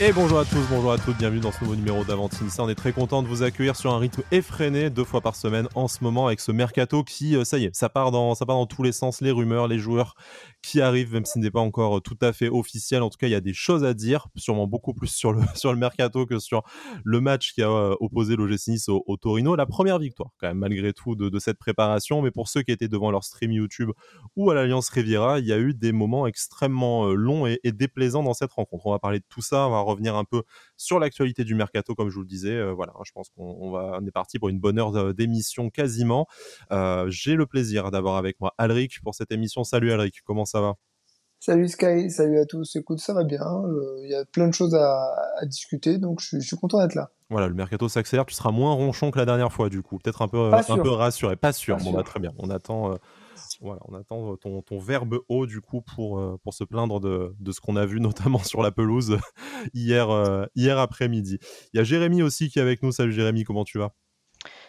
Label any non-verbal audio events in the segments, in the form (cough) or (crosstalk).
Et bonjour à tous, bonjour à toutes, bienvenue dans ce nouveau numéro d'Avantinissa. On est très content de vous accueillir sur un rythme effréné, deux fois par semaine en ce moment, avec ce mercato qui, euh, ça y est, ça part dans, ça part dans tous les sens, les rumeurs, les joueurs qui arrivent, même s'il n'est pas encore euh, tout à fait officiel. En tout cas, il y a des choses à dire, sûrement beaucoup plus sur le, (laughs) sur le mercato que sur le match qui a euh, opposé l'OGC Nice au, Torino. La première victoire, quand même, malgré tout, de, de, cette préparation. Mais pour ceux qui étaient devant leur stream YouTube ou à l'Alliance Riviera, il y a eu des moments extrêmement longs et, et déplaisants dans cette rencontre. On va parler de tout ça, on va revenir un peu sur l'actualité du mercato, comme je vous le disais. Euh, voilà, je pense qu'on va, on est parti pour une bonne heure d'émission quasiment. Euh, j'ai le plaisir d'avoir avec moi Alric pour cette émission. Salut Alric, comment ça va? Salut Sky, salut à tous. Écoute, ça va bien. Euh, il y a plein de choses à, discuter, donc je, suis content d'être là. Voilà, le mercato s'accélère. Tu seras moins ronchon que la dernière fois, du coup. Peut-être un peu, un peu rassuré. Pas sûr. bon, bah, très bien. On attend. Voilà, on attend ton, ton, verbe haut du coup pour, euh, pour se plaindre de, de ce qu'on a vu (laughs) notamment sur la pelouse hier, euh, hier après-midi. Il y a Jérémy aussi qui est avec nous. Salut Jérémy, comment tu vas?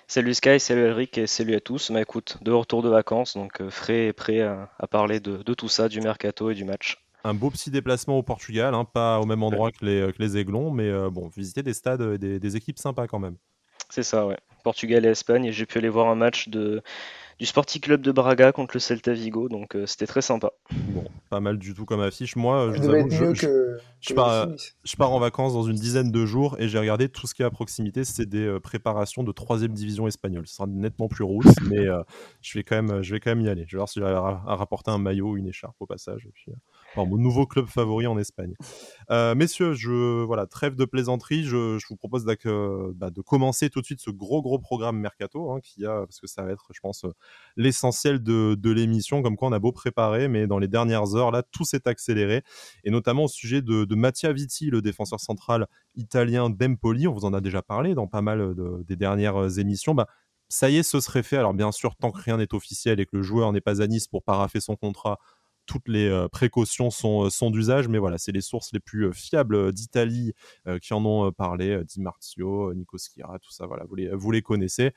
Salut Sky, salut Eric et salut à tous. Bah écoute, de retour de vacances, donc euh, frais et prêt à, parler de, de, tout ça, du mercato et du match. Un beau petit déplacement au Portugal, hein, pas au même endroit que, les, que les Aiglons, mais bon, visiter des stades et des, des équipes sympas quand même. C'est ça, ouais. Portugal et Espagne, et j'ai pu aller voir un match de, du Sporting Club de Braga contre le Celta Vigo, donc euh, c'était très sympa. Bon, pas mal du tout comme affiche. Moi, je, vous avoue, je, pars, je, pars, en vacances dans une dizaine de jours et j'ai regardé tout ce qui est à proximité, c'est des euh, préparations de troisième division espagnole. Ce sera nettement plus rousse, (laughs) mais euh, je, vais quand même, je vais quand même y aller. Je vais voir si j'arrive à, rapporter un maillot ou une écharpe au passage. Et puis, mon nouveau club favori en Espagne. messieurs, je, voilà, trêve de plaisanterie. Je, vous propose bah, de commencer tout de suite ce gros gros programme mercato hein, qui a, parce que ça va être, je pense, l'essentiel de, l'émission, comme quoi on a beau préparer, mais dans les dernières heures, là, tout s'est accéléré, et notamment au sujet de, de Mattia Vitti, le défenseur central italien d'Empoli, on vous en a déjà parlé dans pas mal des dernières émissions, bah, ça y est, ce serait fait. Alors bien sûr, tant que rien n'est officiel et que le joueur n'est pas à Nice pour paraffer son contrat, toutes les euh, précautions sont, euh, sont d'usage, mais voilà, c'est les sources les plus euh, fiables d'Italie qui en ont parlé, Di Marzio, Nico Schira, tout ça, voilà, vous les, vous les connaissez,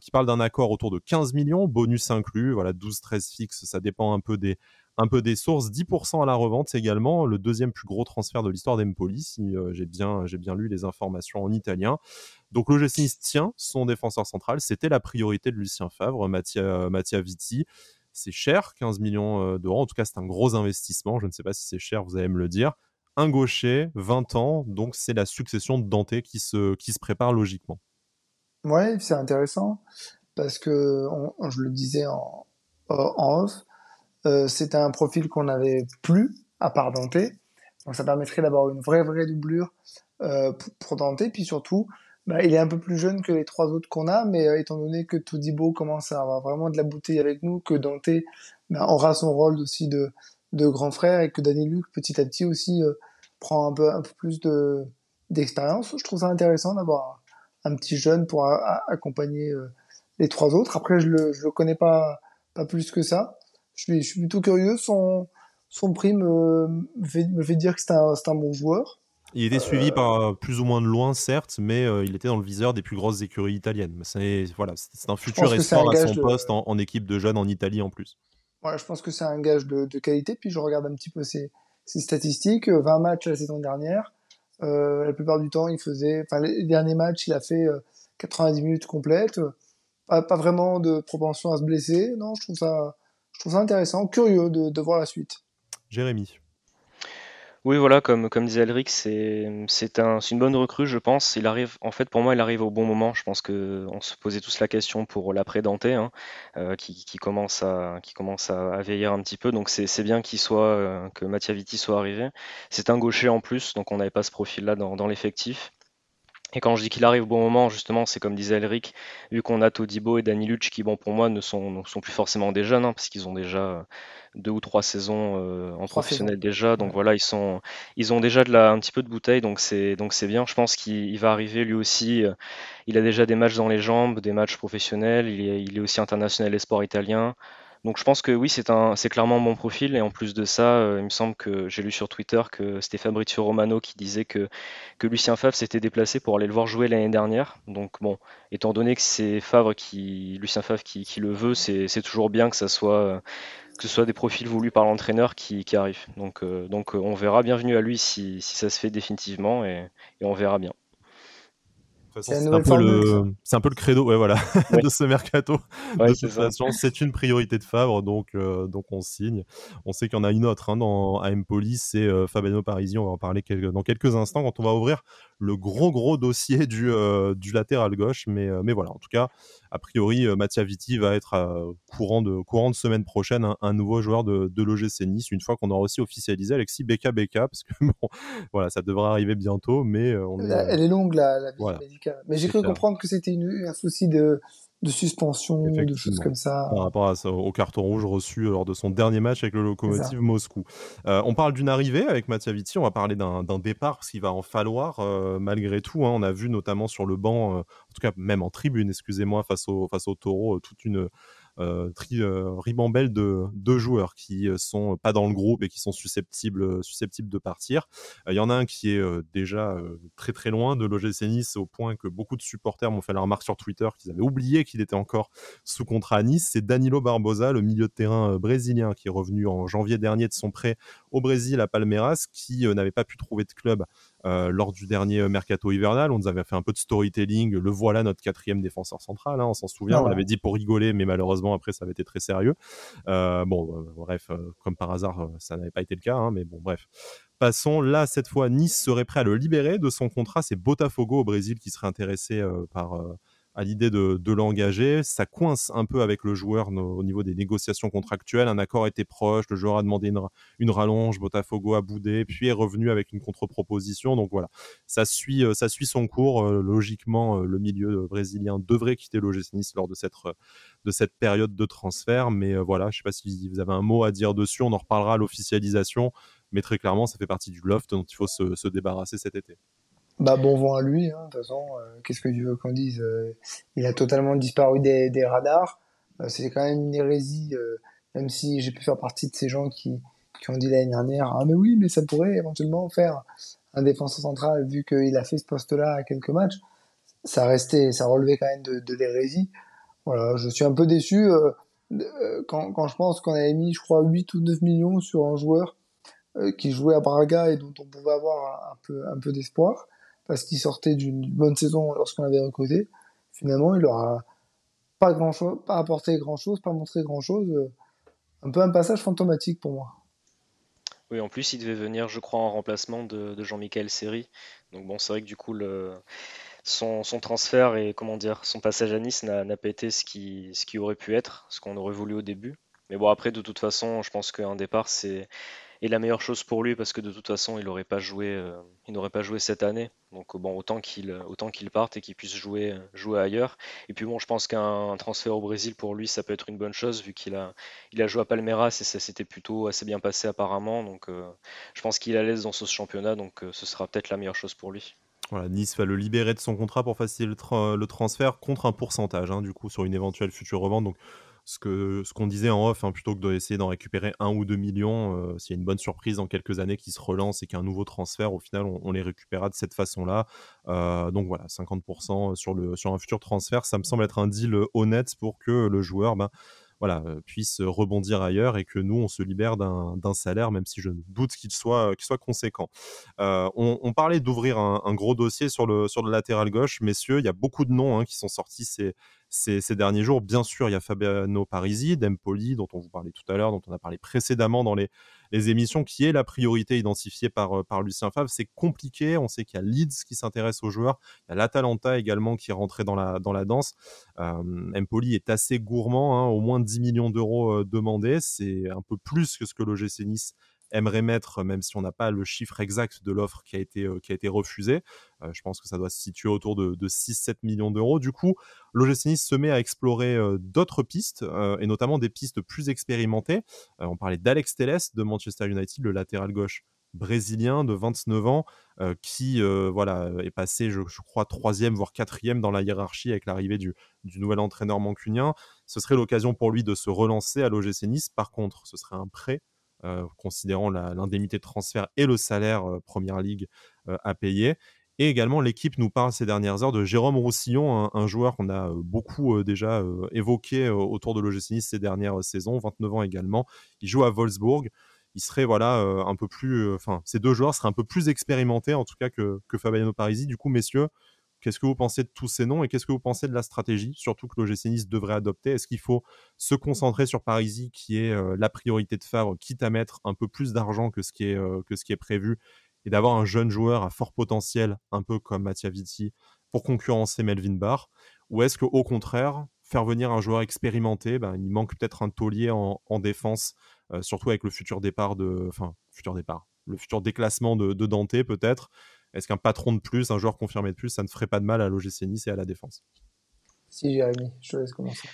qui parlent d'un accord autour de 15 millions, bonus inclus, voilà, 12-13 fixes, ça dépend un peu des, un peu des sources, 10% à la revente également, le deuxième plus gros transfert de l'histoire d'Empoli, si j'ai bien, bien lu les informations en italien. Donc le Nice tient son défenseur central, c'était la priorité de Lucien Favre, Mattia, Mattia Vitti c'est cher, 15 millions euh, d'euros. En tout cas, c'est un gros investissement. Je ne sais pas si c'est cher, vous allez me le dire. Un gaucher, 20 ans, donc c'est la succession de Dante qui se, qui se prépare logiquement. Ouais, c'est intéressant parce que, je le disais en, en off, euh, c'était un profil qu'on n'avait plus à part Dante. Donc ça permettrait d'avoir une vraie, vraie doublure euh, pour Dante. Puis surtout, bah, il est un peu plus jeune que les trois autres qu'on a, mais euh, étant donné que Todibo commence à avoir vraiment de la bouteille avec nous, que Dante bah, aura son rôle aussi de, de grand frère et que Danny Luc petit à petit aussi euh, prend un peu, un peu plus de d'expérience, je trouve ça intéressant d'avoir un, petit jeune pour accompagner euh, les trois autres. Après, je le, je le connais pas, pas plus que ça. Je suis, je suis plutôt curieux. Son, son prix me, me, fait, me fait dire que c'est un, un bon joueur. Il était suivi par euh, plus ou moins de loin, certes, mais euh, il était dans le viseur des plus grosses écuries italiennes. C'est voilà, c'est un futur espoir à son poste en, équipe de jeunes en Italie en plus. Ouais, je pense que c'est un gage de, qualité. Puis je regarde un petit peu ses, statistiques. 20 matchs la saison dernière. Euh, la plupart du temps, il faisait. Enfin, les derniers matchs, il a fait 90 minutes complètes. Pas, vraiment de propension à se blesser. Non, je trouve ça, je trouve ça intéressant, curieux de, de voir la suite. Jérémy. Oui, voilà, comme, disait Elric, c'est c'est un, une bonne recrue, je pense. Il arrive, en fait, pour moi, il arrive au bon moment. Je pense que on se posait tous la question pour l'après hein, euh, qui, commence à qui commence à, vieillir un petit peu. Donc c'est bien qu'il soit euh, que Mattia Vitti soit arrivé. C'est un gaucher en plus, donc on n'avait pas ce profil-là dans l'effectif. Et quand je dis qu'il arrive au bon moment, justement, c'est comme disait Elric, vu qu'on a Todibo et Dani Luch qui, bon, pour moi, ne sont, sont plus forcément des jeunes, hein, parce qu'ils ont déjà euh, deux ou trois saisons euh, en professionnel déjà. Donc voilà, ils sont, ils ont déjà de la, un petit peu de bouteille, donc c'est, bien. Je pense qu'il va arriver lui aussi. Euh, il a déjà des matchs dans les jambes, des matchs professionnels. Il est, il est aussi international et sport italien. Donc je pense que oui, c'est un, clairement mon profil. Et en plus de ça, euh, il me semble que j'ai lu sur Twitter que c'était Fabrizio Romano qui disait que, Lucien Favre s'était déplacé pour aller le voir jouer l'année dernière. Donc bon, étant donné que c'est Favre qui, Lucien Favre qui, qui le veut, c'est, toujours bien que ça soit que ce soit des profils voulus par l'entraîneur qui, arrivent. Donc, donc on verra. Bienvenue à lui si, ça se fait définitivement et on verra bien c'est un, peu le, un peu le credo ouais, voilà, (laughs) de ce mercato. de toute façon, c'est une priorité de Favre, donc, euh, donc on signe. On sait qu'il y en a une autre hein, dans AM Poli, c'est euh, Fabiano Parisi. On va en parler dans quelques instants quand on va ouvrir le gros gros dossier du, euh, du latéral gauche. Mais, mais voilà, en tout cas, a priori, Mattia Vitti va être courant, de, courant de semaine prochaine un, nouveau joueur de, de l'OGC Nice, une fois qu'on aura aussi officialisé Alexis Beka Beka, parce que (laughs) bon, voilà, ça devrait arriver bientôt, mais on Elle est longue la, la mais j'ai cru comprendre que c'était un souci de, de suspension, de choses comme ça. Par rapport au carton rouge reçu lors de son dernier match avec le Lokomotiv Moscou. Euh, on parle d'une arrivée avec Mattia Vitti, on va parler d'un départ parce qu'il va en falloir euh, malgré tout. Hein. On a vu notamment sur le banc, euh, en tout cas même en tribune, excusez-moi, face au, face au taureau, toute une euh, tri, euh, ribambelle de deux joueurs qui euh, sont pas dans le groupe et qui sont susceptibles, susceptibles de partir. Il y en a un qui est déjà très très loin de l'OGC Nice au point que beaucoup de supporters m'ont fait la remarque sur Twitter qu'ils avaient oublié qu'il était encore sous contrat à Nice. C'est Danilo Barbosa, le milieu de terrain brésilien qui est revenu en janvier dernier de son prêt au Brésil à Palmeiras, qui n'avait pas pu trouver de club euh, lors du dernier euh, mercato hivernal. On nous avait fait un peu de storytelling. Le voilà notre quatrième défenseur central. Hein, on s'en souvient. On l'avait dit pour rigoler, mais malheureusement après ça avait été très sérieux. Euh, bon, bref, comme par hasard, ça n'avait pas été le cas. Hein, mais bon, bref. Passons là cette fois. Nice serait prêt à le libérer de son contrat. C'est Botafogo au Brésil qui serait intéressé par à l'idée de, l'engager. Ça coince un peu avec le joueur au niveau des négociations contractuelles. Un accord était proche, le joueur a demandé une, rallonge, Botafogo a boudé, puis est revenu avec une contre-proposition. Donc voilà, ça suit, euh, ça suit son cours. Euh, logiquement, euh, le milieu brésilien devrait quitter l'OGC Nice lors de cette, de cette période de transfert. Mais voilà, je ne sais pas si vous avez un mot à dire dessus. On en reparlera à l'officialisation. Mais très clairement, ça fait partie du loft dont il faut se débarrasser cet été. Bah bon vent à lui, hein, de toute façon, euh, qu'est-ce que tu veux qu'on dise euh, Il a totalement disparu des, radars. Euh, c'est quand même une hérésie, même si j'ai pu faire partie de ces gens qui, qui ont dit l'année dernière Ah, mais oui, mais ça pourrait éventuellement faire un défenseur central, vu qu'il a fait ce poste-là à quelques matchs. Ça restait, ça relevait quand même de, l'hérésie. Voilà, je suis un peu déçu quand, quand je pense qu'on avait mis, je crois, 8 ou 9 millions sur un joueur qui jouait à Braga et dont on pouvait avoir peu, un peu d'espoir parce qu'il sortait d'une bonne saison lorsqu'on l'avait recruté. Finalement, il aura pas grand chose, pas apporté grand chose, pas montré grand chose. Un peu un passage fantomatique pour moi. Oui, en plus, il devait venir, je crois, en remplacement de, Jean-Michel Seri. Donc bon, c'est vrai que du coup, le, son, transfert et comment dire, son passage à Nice n'a pas été ce qui, ce qui aurait pu être, ce qu'on aurait voulu au début. Mais bon, après, de toute façon, je pense qu'un départ, c'est est la meilleure chose pour lui parce que de toute façon, il n'aurait pas joué, euh, il n'aurait pas joué cette année. Donc bon, autant qu'il, autant qu'il parte et qu'il puisse jouer, jouer ailleurs. Et puis bon, je pense qu'un transfert au Brésil pour lui, ça peut être une bonne chose vu qu'il a, il a joué à Palmeiras et ça s'était plutôt assez bien passé apparemment. Donc euh, je pense qu'il est à l'aise dans ce championnat, donc euh, ce sera peut-être la meilleure chose pour lui. Voilà, nice va le libérer de son contrat pour faciliter le, transfert contre un pourcentage, hein, du coup, sur une éventuelle future revente. Donc, ce qu'on disait en off, hein, plutôt que d'essayer d'en récupérer un ou deux millions, euh, s'il y a une bonne surprise dans quelques années qui se relance et qu'un nouveau transfert, au final, on, les récupérera de cette façon-là. Euh, donc voilà, 50% sur, le, un futur transfert, ça me semble être un deal honnête pour que le joueur ben, voilà, euh, puisse rebondir ailleurs et que nous, on se libère d'un salaire, même si je doute qu'il soit, qu'il soit conséquent. on, parlait d'ouvrir un, gros dossier sur le, sur le latéral gauche, messieurs, il y a beaucoup de noms hein, qui sont sortis ces, ces, derniers jours. Bien sûr, il y a Fabiano Parisi, d'Empoli, dont on vous parlait tout à l'heure, dont on a parlé précédemment dans les, émissions, qui est la priorité identifiée par, euh, par Lucien Favre. C'est compliqué. On sait qu'il y a Leeds qui s'intéresse aux joueurs. Il y a l'Atalanta également qui est rentré dans la, dans la danse. Euh, Empoli est assez gourmand, hein, au moins 10 millions d'euros euh, demandés. C'est un peu plus que ce que l'OGC Nice aimerait mettre, même si on n'a pas le chiffre exact de l'offre qui a été, euh, qui a été refusée. Euh, je pense que ça doit se situer autour de, 6-7 millions d'euros. Du coup, l'OGC Nice se met à explorer euh, d'autres pistes, et notamment des pistes plus expérimentées. on parlait d'Alex Telles de Manchester United, le latéral gauche brésilien de 29 ans qui voilà est passé je, crois troisième voire quatrième dans la hiérarchie avec l'arrivée du, du, nouvel entraîneur mancunien ce serait l'occasion pour lui de se relancer à l'OGC Nice par contre ce serait un prêt considérant l'indemnité de transfert et le salaire euh, Première Ligue euh, à payer. Et également, l'équipe nous parle ces dernières heures de Jérôme Roussillon, un, joueur qu'on a beaucoup déjà évoqué autour de l'OGC Nice ces dernières saisons, 29 ans également. Il joue à Wolfsburg. Il serait voilà un peu plus, enfin, ces deux joueurs seraient un peu plus expérimentés en tout cas que Fabiano Parisi. Du coup, messieurs, Qu'est-ce que vous pensez de tous ces noms et qu'est-ce que vous pensez de la stratégie, surtout que l'OGC Nice devrait adopter? Est-ce qu'il faut se concentrer sur Parisi, qui est la priorité de phare, quitte à mettre un peu plus d'argent que, ce qui est, que ce qui est prévu, et d'avoir un jeune joueur à fort potentiel, un peu comme Mattia Vitti, pour concurrencer Melvin Barr? Ou est-ce qu'au contraire, faire venir un joueur expérimenté, ben, il manque peut-être un taulier en, défense, surtout avec le futur départ de. Enfin, futur départ. Le futur déclassement de Dante, peut-être. Est-ce qu'un patron de plus, un joueur confirmé de plus, ça ne ferait pas de mal à l'OGC Nice et à la défense? Si, Jérémy, je te laisse commencer.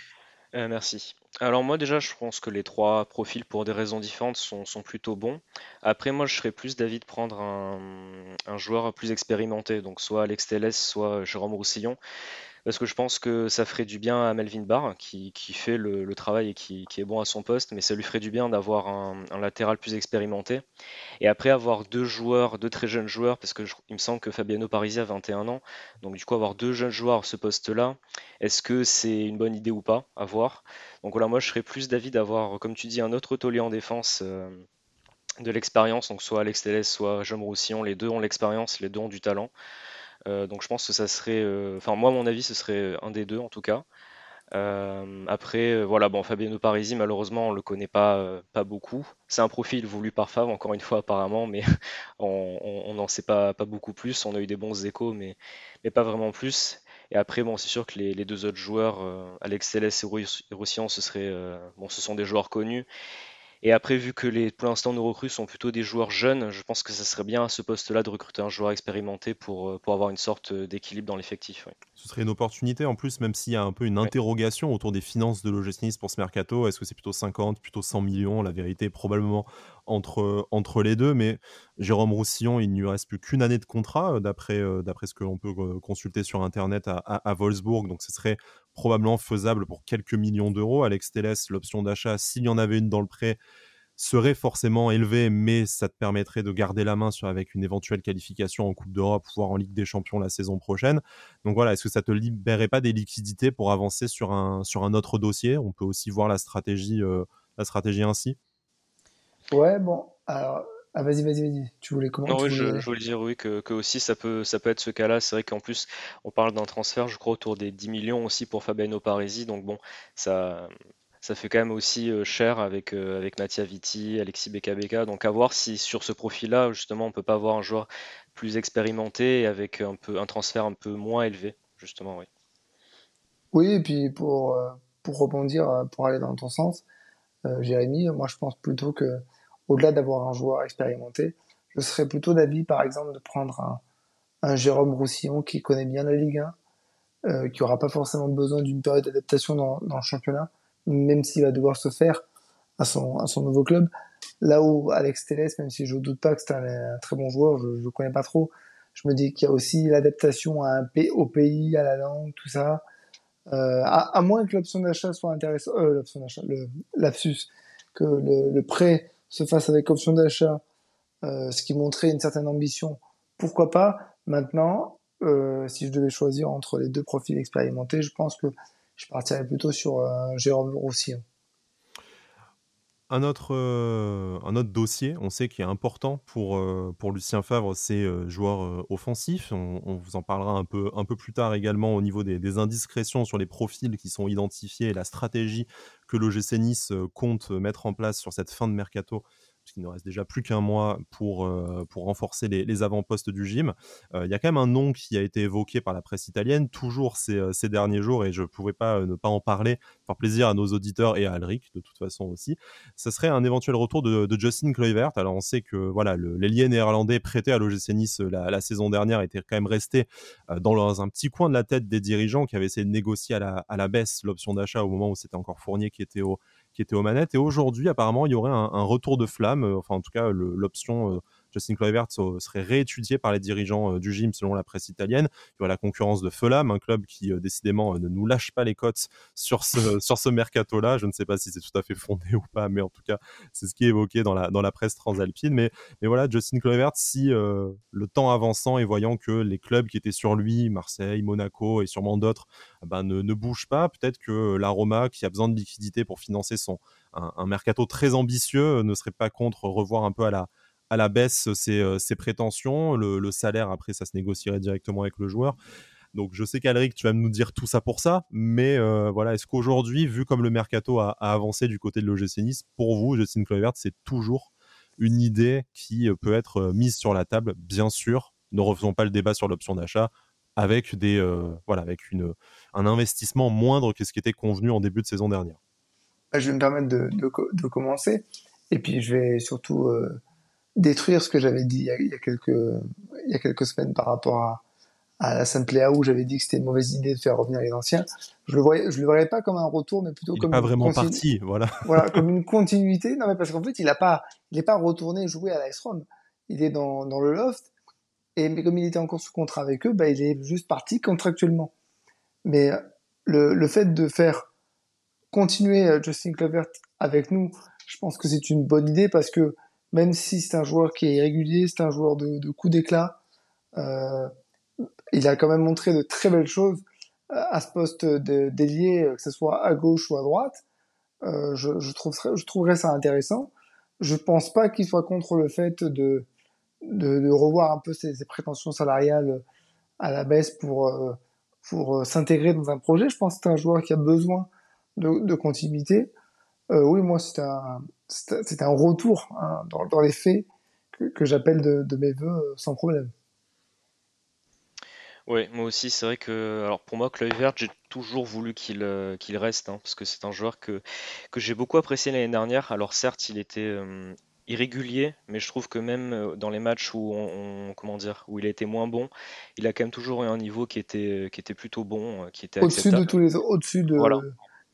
Euh, merci. Alors moi déjà, je pense que les trois profils, pour des raisons différentes, sont, plutôt bons. Après, moi, je serais plus d'avis de prendre un, joueur plus expérimenté, donc soit Alex Telles, soit Jérôme Roussillon parce que je pense que ça ferait du bien à Melvin Barr, qui, fait le, travail et qui, est bon à son poste, mais ça lui ferait du bien d'avoir un, latéral plus expérimenté. Et après, avoir deux joueurs, deux très jeunes joueurs, parce que il me semble que Fabiano Parisi a 21 ans, donc du coup, avoir deux jeunes joueurs à ce poste-là, est-ce que c'est une bonne idée ou pas à voir? Donc voilà, moi, je serais plus d'avis d'avoir, comme tu dis, un autre taulier en défense. Euh, de l'expérience, donc soit Alex Telles, soit Jean Roussillon, les deux ont l'expérience, les deux ont du talent. Euh, donc je pense que ça serait, euh, enfin moi mon avis ce serait un des deux en tout cas. Euh, après, voilà, bon, Fabiano Parisi, malheureusement, on le connaît pas, pas beaucoup. C'est un profil voulu par Fav, encore une fois, apparemment, mais (laughs) on n'en sait pas, pas beaucoup plus. On a eu des bons échos, mais, mais pas vraiment plus. Et après, bon, c'est sûr que les, deux autres joueurs, Alex Céleste et Roussillon, ce serait, bon, ce sont des joueurs connus. Et après, vu que les, pour l'instant nos recrues sont plutôt des joueurs jeunes, je pense que ça serait bien à ce poste-là de recruter un joueur expérimenté pour, euh, pour avoir une sorte euh, d'équilibre dans l'effectif. Ce serait une opportunité en plus, même s'il y a un peu une interrogation autour des finances de l'OGC pour ce mercato. Est-ce que c'est plutôt 50, plutôt 100 millions? La vérité est probablement entre, entre les deux. Mais Jérôme Roussillon, il ne lui reste plus qu'une année de contrat, euh, d'après d'après ce que l'on peut consulter sur Internet à, à, Wolfsburg. Donc ce serait probablement faisable pour quelques millions d'euros. Alex Telles, l'option d'achat, s'il y en avait une dans le prêt, serait forcément élevée, mais ça te permettrait de garder la main sur, avec une éventuelle qualification en Coupe d'Europe, voire en Ligue des Champions la saison prochaine. Donc voilà, est-ce que ça te libérait pas des liquidités pour avancer sur un, sur un autre dossier? On peut aussi voir la stratégie, euh, la stratégie ainsi? Ouais, bon, alors ah, vas-y, vas-y, vas-y. Tu voulais comment Non, je, voulais dire oui que, que, aussi ça peut, ça peut être ce cas-là. C'est vrai qu'en plus, on parle d'un transfert, je crois, autour des 10 millions aussi pour Fabiano Parisi. Donc bon, ça, ça fait quand même aussi euh, cher avec, euh, avec Mathia Vitti, Alexis Beka Donc à voir si sur ce profil-là, justement, on peut pas avoir un joueur plus expérimenté et avec un, peu, un transfert un peu moins élevé, justement, oui. Oui, et puis pour, euh, pour rebondir, pour aller dans ton sens, Jérémy, moi je pense plutôt que au-delà d'avoir un joueur expérimenté, je serais plutôt d'avis, par exemple, de prendre un, Jérôme Roussillon qui connaît bien la Ligue 1, euh, qui aura pas forcément besoin d'une période d'adaptation dans, le championnat, même s'il va devoir se faire à son, nouveau club. Là où Alex Telles, même si je doute pas que c'est un, très bon joueur, je ne connais pas trop, je me dis qu'il y a aussi l'adaptation au pays, à la langue, tout ça. Euh, à, moins que l'option d'achat soit intéressante, euh, l'option d'achat, le lapsus, que le, le prêt se fasse avec option d'achat, euh, ce qui montrait une certaine ambition, pourquoi pas Maintenant, euh, si je devais choisir entre les deux profils expérimentés, je pense que je partirais plutôt sur euh, Jérôme Roussillon. Un autre, un autre dossier, on sait qui est important pour, pour Lucien Favre, c'est joueur offensif. On, vous en parlera un peu, un peu plus tard également au niveau des, des indiscrétions sur les profils qui sont identifiés et la stratégie que l'OGC Nice compte mettre en place sur cette fin de mercato puisqu'il ne reste déjà plus qu'un mois pour, euh, pour renforcer les, avant-postes du gym. Euh, il y a quand même un nom qui a été évoqué par la presse italienne, toujours ces, euh, ces derniers jours, et je ne pouvais pas ne pas en parler, faire plaisir à nos auditeurs et à Alric, de toute façon aussi. Ce serait un éventuel retour de, Justin Kluivert. Alors on sait que voilà, l'ailier néerlandais prêté à l'OGC Nice la, saison dernière était quand même resté dans un petit coin de la tête des dirigeants qui avaient essayé de négocier à la, à la baisse l'option d'achat au moment où c'était encore Fournier qui était au, était aux manettes. Et aujourd'hui, apparemment, il y aurait un, retour de flamme, euh, enfin en tout cas l'option euh, Justin Kluivert serait réétudié par les dirigeants du gym selon la presse italienne. Il y aura la concurrence de Fulham, un club qui décidément ne nous lâche pas les cotes sur ce, (laughs) sur ce mercato-là. Je ne sais pas si c'est tout à fait fondé ou pas, mais en tout cas, c'est ce qui est évoqué dans la, dans la presse transalpine. Mais, mais voilà, Justin Kluivert, si le temps avançant et voyant que les clubs qui étaient sur lui, Marseille, Monaco et sûrement d'autres, ben, ne, ne bougent pas, peut-être que la Roma, qui a besoin de liquidité pour financer son, un, mercato très ambitieux, ne serait pas contre revoir un peu à la, à la baisse ses, prétentions. Le, salaire, après, ça se négocierait directement avec le joueur. Donc je sais qu'Alric, tu vas nous dire tout ça pour ça, mais voilà, est-ce qu'aujourd'hui, vu comme le mercato a, avancé du côté de l'OGC Nice, pour vous, Justin Kluivert, c'est toujours une idée qui peut être mise sur la table? Bien sûr, ne refaisons pas le débat sur l'option d'achat avec des voilà avec une un investissement moindre que ce qui était convenu en début de saison dernière. Je vais me permettre de, de, commencer et puis je vais surtout détruire ce que j'avais dit il y, a, quelques, il y a quelques semaines par rapport à, à la Sainte Léa où j'avais dit que c'était une mauvaise idée de faire revenir les anciens. Je le voyais, je le voyais pas comme un retour, mais plutôt il comme pas vraiment parti, voilà. (laughs) voilà, comme une continuité. Non, mais parce qu'en fait, il a pas, il est pas retourné jouer à l'Ice Rome. Il est dans, dans le loft. Et mais comme il était encore sous contrat avec eux, bah, il est juste parti contractuellement. Mais le, le fait de faire continuer euh, Justin Clovert avec nous, je pense que c'est une bonne idée parce que même si c'est un joueur qui est irrégulier, c'est un joueur de, de coup d'éclat, euh, il a quand même montré de très belles choses euh, à ce poste d'ailier, euh, que ce soit à gauche ou à droite. Euh, je, je, trouverais, je trouverais ça intéressant. Je pense pas qu'il soit contre le fait de, de, de revoir un peu ses, ses, prétentions salariales à la baisse pour, euh, pour s'intégrer dans un projet. Je pense que c'est un joueur qui a besoin de, de continuité. Euh, oui, moi, c'est un, c'est un retour hein, dans, dans, les faits que, que j'appelle de, de, mes voeux euh, sans problème. Oui, moi aussi, c'est vrai que, alors pour moi, Kluivert, j'ai toujours voulu qu'il euh, qu'il reste, hein, parce que c'est un joueur que, que j'ai beaucoup apprécié l'année dernière. Alors certes, il était euh, irrégulier, mais je trouve que même dans les matchs où on, comment dire, où il a été moins bon, il a quand même toujours eu un niveau qui était, qui était plutôt bon, qui était au-dessus de tous les, au-dessus de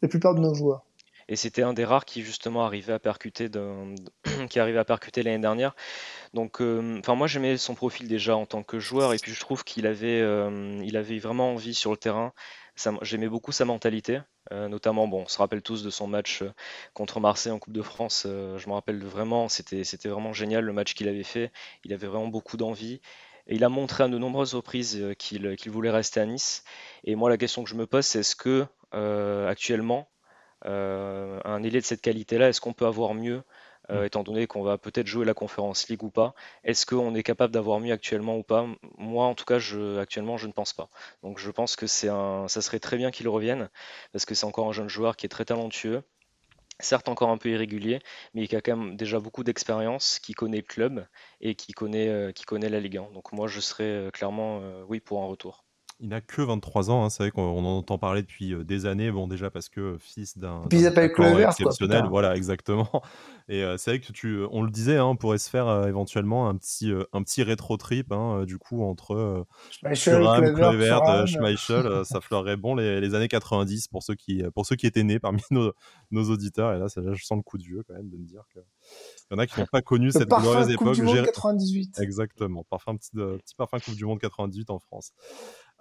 la plupart de nos joueurs et c'était un des rares qui justement arrivait à percuter (clears throat) qui arrivait à percuter l'année dernière. Donc, euh, enfin moi j'aimais son profil déjà en tant que joueur et puis je trouve qu'il avait, euh, il avait vraiment envie sur le terrain. J'aimais beaucoup sa mentalité, euh, notamment bon, on se rappelle tous de son match contre Marseille en Coupe de France. je me rappelle vraiment, c'était vraiment génial le match qu'il avait fait. Il avait vraiment beaucoup d'envie. Et il a montré à de nombreuses reprises qu'il voulait rester à Nice. Et moi, la question que je me pose, c'est est-ce que actuellement, un ailier de cette qualité-là, est-ce qu'on peut avoir mieux euh, mm. étant donné qu'on va peut-être jouer la conférence League ou pas? Est-ce qu'on est capable d'avoir mieux actuellement ou pas? Moi, en tout cas, je, actuellement, je ne pense pas. Donc, je pense que c'est un, ça serait très bien qu'il revienne parce que c'est encore un jeune joueur qui est très talentueux. Certes, encore un peu irrégulier, mais qui a quand même déjà beaucoup d'expérience, qui connaît le club et qui connaît, euh, qui connaît la Ligue 1. Donc, moi, je serais clairement oui pour un retour. Il n'a que 23 ans, hein, c'est vrai qu'on en entend parler depuis euh, des années, bon déjà parce que fils d'un exceptionnel, voilà exactement. (laughs) Et euh, c'est vrai que tu, on le disait, hein, on pourrait se faire euh, éventuellement un petit, un petit rétro trip, hein, du coup entre Thuram, Kluivert, Schmeichel, (laughs) ça fleurerait bon les, années 90 pour ceux qui, pour ceux qui étaient nés parmi (laughs) nos, nos auditeurs. Et là, ça, je sens le coup de vieux quand même de me dire que. Il y en a qui n'ont pas connu cette glorieuse époque. Coupe du Monde 98. Exactement, parfum, petit, petit parfum Coupe du Monde 98 en France.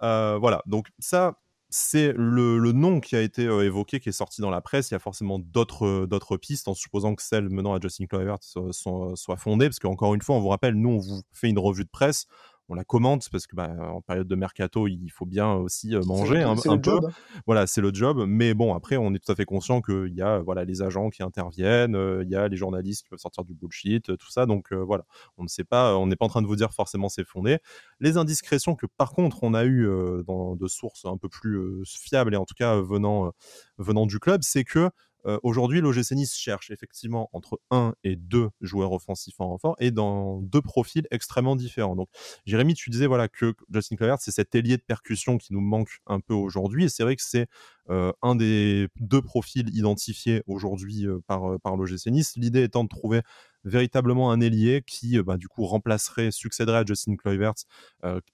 Euh, voilà, donc ça, c'est le, nom qui a été euh, évoqué, qui est sorti dans la presse. Il y a forcément d'autres euh, pistes, en supposant que celle menant à Justin Kluivert soit, soit fondée, parce qu'encore une fois, on vous rappelle, nous, on vous fait une revue de presse on la commente parce que bah, en période de mercato, il faut bien aussi euh, manger un, peu. Voilà, c'est le job. Mais bon, après, on est tout à fait conscient qu'il y a voilà les agents qui interviennent, euh, il y a les journalistes qui peuvent sortir du bullshit, euh, tout ça. Donc voilà, on ne sait pas, on n'est pas en train de vous dire forcément c'est fondé. Les indiscrétions que par contre on a eu dans de sources un peu plus fiables et en tout cas venant venant du club, c'est que euh, aujourd'hui, l'OGC Nice cherche effectivement entre un et deux joueurs offensifs en renfort et dans deux profils extrêmement différents. Donc, Jérémy, tu disais voilà que Justin Kluivert, c'est cet ailier de percussion qui nous manque un peu aujourd'hui. Et c'est vrai que c'est euh, un des deux profils identifiés aujourd'hui euh, par, par l'OGC. L'idée étant de trouver véritablement un ailier qui, bah, du coup, remplacerait, succéderait à Justin Kluivert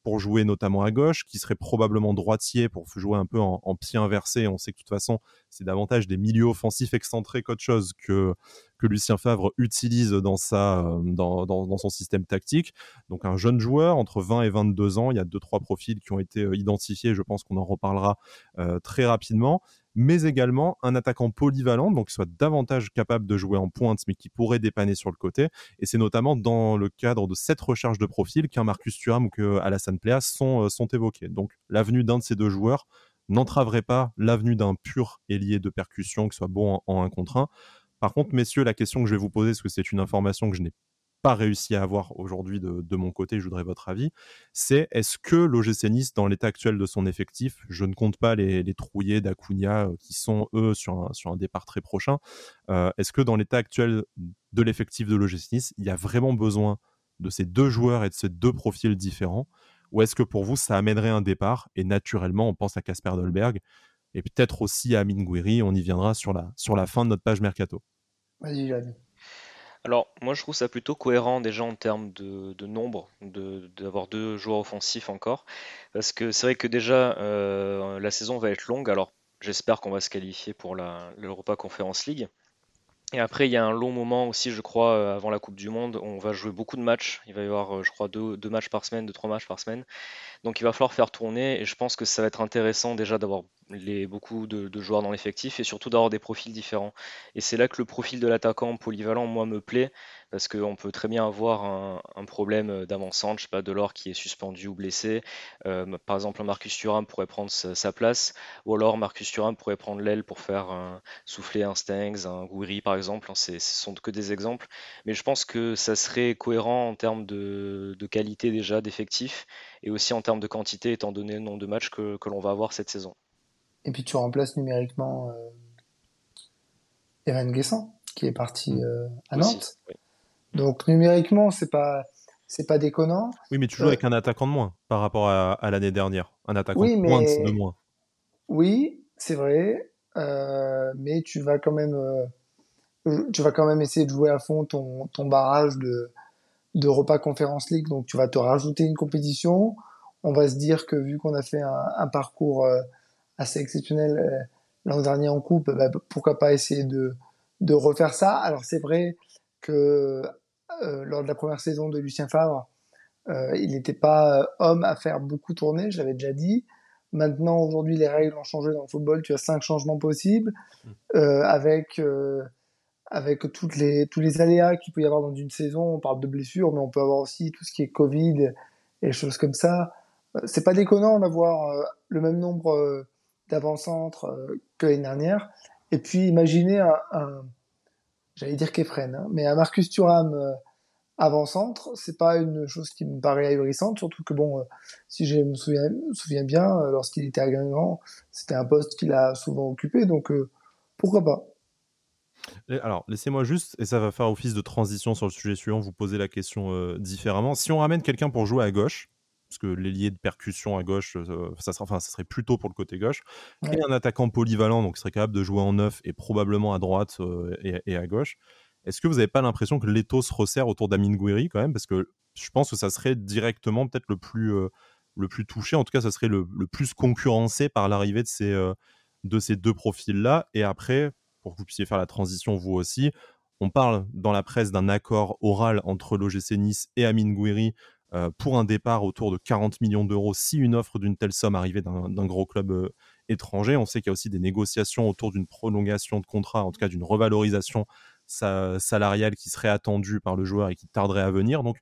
pour jouer notamment à gauche, qui serait probablement droitier pour jouer un peu en, en pied inversé. On sait que de toute façon, c'est davantage des milieux offensifs excentrés qu'autre chose que, que Lucien Favre utilise dans, sa, dans, dans, son système tactique. Donc un jeune joueur entre 20 et 22 ans, il y a deux trois profils qui ont été identifiés, je pense qu'on en reparlera très rapidement mais également un attaquant polyvalent, donc qui soit davantage capable de jouer en pointe, mais qui pourrait dépanner sur le côté. Et c'est notamment dans le cadre de cette recherche de profil qu'un Marcus Thuram ou que Alassane Plea sont, euh, sont évoqués. Donc l'avenue d'un de ces deux joueurs n'entraverait pas l'avenue d'un pur ailier de percussion qui soit bon en, en 1 contre 1. Par contre, messieurs, la question que je vais vous poser, parce que c'est une information que je n'ai pas réussi à avoir aujourd'hui de, mon côté, je voudrais votre avis, c'est est-ce que l'OGC Nice, dans l'état actuel de son effectif, je ne compte pas les, les trouillés d'Acuna euh, qui sont eux sur un, départ très prochain, euh, est-ce que dans l'état actuel de l'effectif de l'OGC Nice, il y a vraiment besoin de ces deux joueurs et de ces deux profils différents ou est-ce que pour vous, ça amènerait un départ Et naturellement, on pense à Casper Dolberg et peut-être aussi à Amin Gouiri. On y viendra sur la fin de notre page Mercato? Vas-y, alors, moi, je trouve ça plutôt cohérent déjà en termes de, nombre, d'avoir deux joueurs offensifs encore. Parce que c'est vrai que déjà, euh, la saison va être longue. Alors, j'espère qu'on va se qualifier pour l'Europa Conference League. Et après, il y a un long moment aussi, je crois, euh, avant la Coupe du Monde. On va jouer beaucoup de matchs. Il va y avoir, euh, je crois, deux, deux matchs par semaine, deux, trois matchs par semaine. Donc il va falloir faire tourner et je pense que ça va être intéressant déjà d'avoir beaucoup de, joueurs dans l'effectif et surtout d'avoir des profils différents. Et c'est là que le profil de l'attaquant polyvalent, moi, me plaît parce qu'on peut très bien avoir un, problème d'avancante, je sais pas, Delors qui est suspendu ou blessé. Euh, par exemple, Marcus Thuram pourrait prendre sa, place ou alors Marcus Thuram pourrait prendre l'aile pour faire souffler un Stengs, un Gouiri par exemple. Ce sont que des exemples. Mais je pense que ça serait cohérent en termes de, de qualité déjà d'effectif et aussi en termes de quantité, étant donné le nombre de matchs que, l'on va avoir cette saison. Et puis tu remplaces numériquement euh, Evan Guessant, qui est parti mm. euh, à Nantes. Donc numériquement, c'est pas c'est pas déconnant. Oui, mais tu joues avec euh, un attaquant de moins par rapport à, l'année dernière. Un attaquant de de moins. Oui, c'est vrai. mais tu vas quand même tu vas quand même essayer de jouer à fond ton, ton barrage de d'Europa Conference League, donc tu vas te rajouter une compétition. On va se dire que vu qu'on a fait un, parcours euh, assez exceptionnel euh, l'an dernier en coupe, bah, pourquoi pas essayer de, de refaire ça. Alors c'est vrai que euh, lors de la première saison de Lucien Favre, il n'était pas homme à faire beaucoup tourner, je l'avais déjà dit. Maintenant, aujourd'hui, les règles ont changé dans le football. Tu as cinq changements possibles mmh. avec avec les, tous les aléas qu'il peut y avoir dans une saison. On parle de blessures, mais on peut avoir aussi tout ce qui est Covid et choses comme ça. Euh, c'est pas déconnant d'avoir euh, le même nombre euh, d'avant-centres que l'année dernière. Et puis, imaginez un, j'allais dire qu'Efren, hein, mais un Marcus Thuram avant-centre, c'est pas une chose qui me paraît ahurissante, surtout que bon, si je me souviens, me souviens bien, lorsqu'il était à Guingamp, c'était un poste qu'il a souvent occupé, donc pourquoi pas. Alors, laissez-moi juste, et ça va faire office de transition sur le sujet suivant, vous poser la question euh, différemment. Si on ramène quelqu'un pour jouer à gauche, parce que l'ailier de percussion à gauche, euh, ça, sera, enfin, ça serait plutôt pour le côté gauche, et un attaquant polyvalent, donc qui serait capable de jouer en neuf et probablement à droite euh, et, à gauche, est-ce que vous n'avez pas l'impression que l'étau se resserre autour d'Amin Gouiri quand même? Parce que je pense que ça serait directement peut-être le plus, le plus touché, en tout cas, ça serait le, le plus concurrencé par l'arrivée de ces, de ces deux profils-là. Et après, pour que vous puissiez faire la transition vous aussi. On parle dans la presse d'un accord oral entre l'OGC Nice et Amin Gouiri euh, pour un départ autour de 40 millions d'euros si une offre d'une telle somme arrivait d'un gros club euh, étranger. On sait qu'il y a aussi des négociations autour d'une prolongation de contrat, en tout cas d'une revalorisation salariale qui serait attendue par le joueur et qui tarderait à venir. Donc,